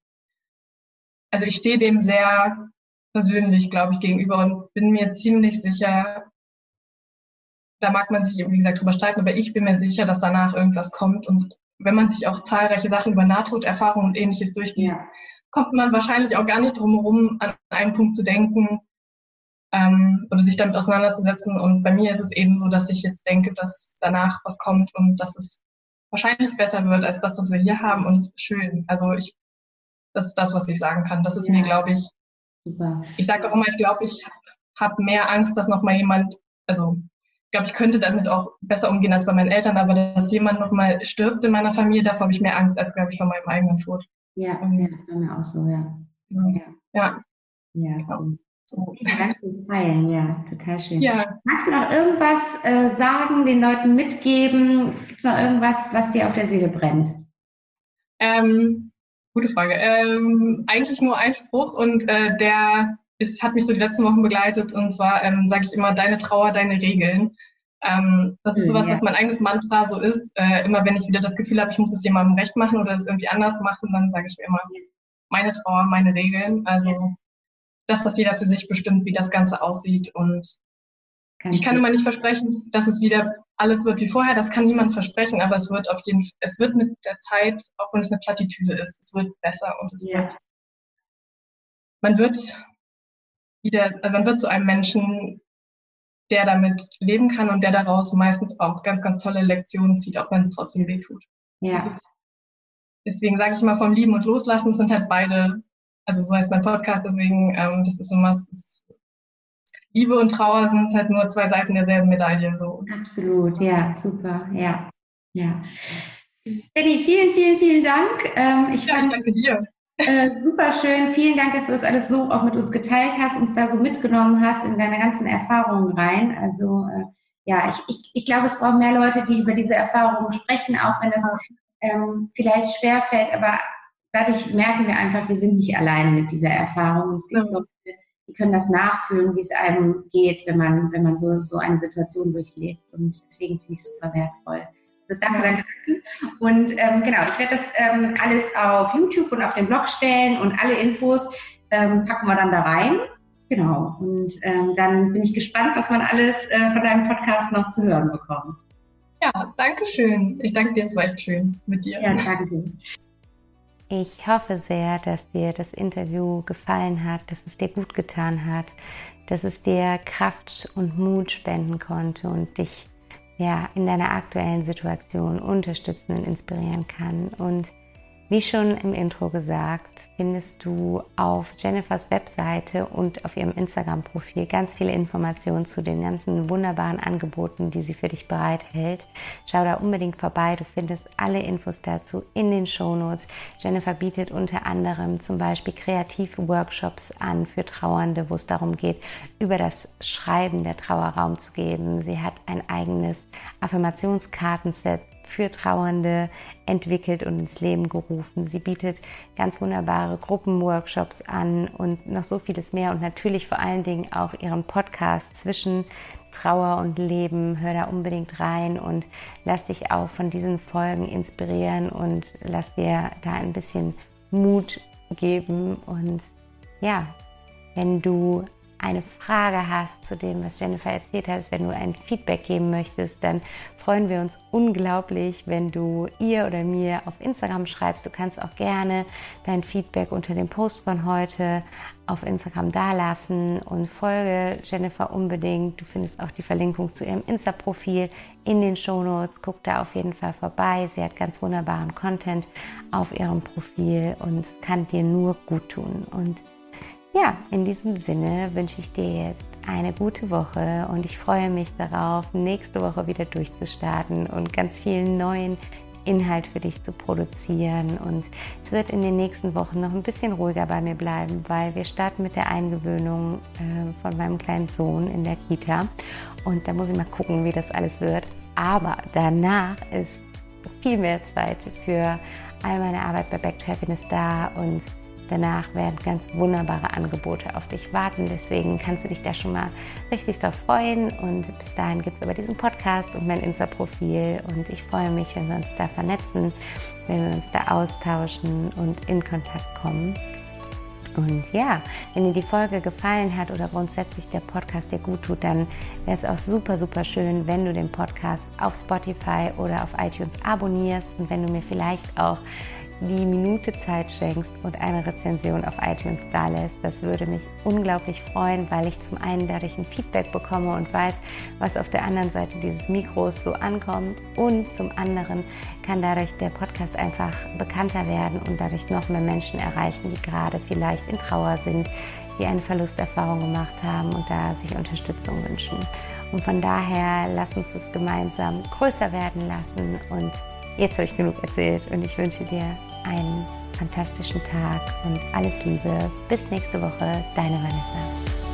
Also ich stehe dem sehr persönlich, glaube ich, gegenüber und bin mir ziemlich sicher, da mag man sich, wie gesagt, drüber streiten, aber ich bin mir sicher, dass danach irgendwas kommt und wenn man sich auch zahlreiche Sachen über Nahtoderfahrungen und ähnliches durchliest, ja. kommt man wahrscheinlich auch gar nicht drum herum, an einen Punkt zu denken ähm, oder sich damit auseinanderzusetzen. Und bei mir ist es eben so, dass ich jetzt denke, dass danach was kommt und dass es wahrscheinlich besser wird als das, was wir hier haben und schön. Also ich, das ist das, was ich sagen kann. Das ist ja. mir, glaube ich, Super. ich sage auch immer, ich glaube, ich habe mehr Angst, dass noch mal jemand, also glaube, ich könnte damit auch besser umgehen als bei meinen Eltern, aber dass jemand nochmal stirbt in meiner Familie, davor habe ich mehr Angst als, glaube ich, vor meinem eigenen Tod. Ja, ja, das war mir auch so, ja. Ja. Ja, ja fürs Teilen, ja, total schön. Ja. Magst du noch irgendwas äh, sagen, den Leuten mitgeben? Gibt es noch irgendwas, was dir auf der Seele brennt? Ähm, gute Frage. Ähm, eigentlich nur ein Spruch und äh, der es hat mich so die letzten Wochen begleitet und zwar ähm, sage ich immer, deine Trauer, deine Regeln. Ähm, das ist sowas, ja. was mein eigenes Mantra so ist. Äh, immer wenn ich wieder das Gefühl habe, ich muss es jemandem recht machen oder es irgendwie anders machen, dann sage ich mir immer, meine Trauer, meine Regeln. Also das, was jeder für sich bestimmt, wie das Ganze aussieht. Und Ganz ich kann immer nicht versprechen, dass es wieder alles wird wie vorher. Das kann niemand versprechen, aber es wird auf jeden es wird mit der Zeit, auch wenn es eine Plattitüde ist, es wird besser und es ja. wird man wird wieder, also man wird zu einem Menschen, der damit leben kann und der daraus meistens auch ganz, ganz tolle Lektionen zieht, auch wenn es trotzdem weh tut. Ja. Ist, deswegen sage ich immer vom Lieben und Loslassen sind halt beide, also so heißt mein Podcast, deswegen, ähm, das ist immer, ist, Liebe und Trauer sind halt nur zwei Seiten derselben Medaille. So. Absolut, ja, super, ja, ja. Jenny, vielen, vielen, vielen Dank. Ähm, ich, ja, fand, ich danke dir. Äh, super schön. Vielen Dank, dass du das alles so auch mit uns geteilt hast, uns da so mitgenommen hast in deine ganzen Erfahrungen rein. Also äh, ja, ich, ich, ich glaube, es braucht mehr Leute, die über diese Erfahrungen sprechen, auch wenn das ähm, vielleicht schwer fällt, aber dadurch merken wir einfach, wir sind nicht alleine mit dieser Erfahrung. Es gibt Leute, die können das nachfühlen, wie es einem geht, wenn man, wenn man so, so eine Situation durchlebt. Und deswegen finde ich es super wertvoll. Also danke, danke. Und ähm, genau, ich werde das ähm, alles auf YouTube und auf den Blog stellen und alle Infos ähm, packen wir dann da rein. Genau. Und ähm, dann bin ich gespannt, was man alles äh, von deinem Podcast noch zu hören bekommt. Ja, danke schön. Ich danke dir, es war echt schön mit dir. Ja, danke. Ich hoffe sehr, dass dir das Interview gefallen hat, dass es dir gut getan hat, dass es dir Kraft und Mut spenden konnte und dich ja, in deiner aktuellen Situation unterstützen und inspirieren kann. Und wie schon im Intro gesagt, findest du auf Jennifers Webseite und auf ihrem Instagram-Profil ganz viele Informationen zu den ganzen wunderbaren Angeboten, die sie für dich bereithält. Schau da unbedingt vorbei. Du findest alle Infos dazu in den Shownotes. Jennifer bietet unter anderem zum Beispiel kreative Workshops an für Trauernde, wo es darum geht, über das Schreiben der Trauer Raum zu geben. Sie hat ein eigenes Affirmationskartenset für Trauernde entwickelt und ins Leben gerufen. Sie bietet ganz wunderbare Gruppenworkshops an und noch so vieles mehr und natürlich vor allen Dingen auch ihren Podcast zwischen Trauer und Leben. Hör da unbedingt rein und lass dich auch von diesen Folgen inspirieren und lass dir da ein bisschen Mut geben. Und ja, wenn du eine Frage hast zu dem, was Jennifer erzählt hat, wenn du ein Feedback geben möchtest, dann freuen wir uns unglaublich, wenn du ihr oder mir auf Instagram schreibst. Du kannst auch gerne dein Feedback unter dem Post von heute auf Instagram dalassen und folge Jennifer unbedingt. Du findest auch die Verlinkung zu ihrem Insta-Profil in den Shownotes. Guck da auf jeden Fall vorbei. Sie hat ganz wunderbaren Content auf ihrem Profil und kann dir nur gut tun. Und ja, in diesem Sinne wünsche ich dir jetzt eine gute Woche und ich freue mich darauf, nächste Woche wieder durchzustarten und ganz vielen neuen Inhalt für dich zu produzieren. Und es wird in den nächsten Wochen noch ein bisschen ruhiger bei mir bleiben, weil wir starten mit der Eingewöhnung äh, von meinem kleinen Sohn in der Kita. Und da muss ich mal gucken, wie das alles wird. Aber danach ist viel mehr Zeit für all meine Arbeit bei Back to Happiness da und Danach werden ganz wunderbare Angebote auf dich warten. Deswegen kannst du dich da schon mal richtig drauf freuen. Und bis dahin gibt es aber diesen Podcast und mein Insta-Profil. Und ich freue mich, wenn wir uns da vernetzen, wenn wir uns da austauschen und in Kontakt kommen. Und ja, wenn dir die Folge gefallen hat oder grundsätzlich der Podcast dir gut tut, dann wäre es auch super, super schön, wenn du den Podcast auf Spotify oder auf iTunes abonnierst und wenn du mir vielleicht auch die Minute Zeit schenkst und eine Rezension auf iTunes da lässt. Das würde mich unglaublich freuen, weil ich zum einen dadurch ein Feedback bekomme und weiß, was auf der anderen Seite dieses Mikros so ankommt. Und zum anderen kann dadurch der Podcast einfach bekannter werden und dadurch noch mehr Menschen erreichen, die gerade vielleicht in Trauer sind, die eine Verlusterfahrung gemacht haben und da sich Unterstützung wünschen. Und von daher lass uns es gemeinsam größer werden lassen und Jetzt habe ich genug erzählt und ich wünsche dir einen fantastischen Tag und alles Liebe. Bis nächste Woche, deine Vanessa.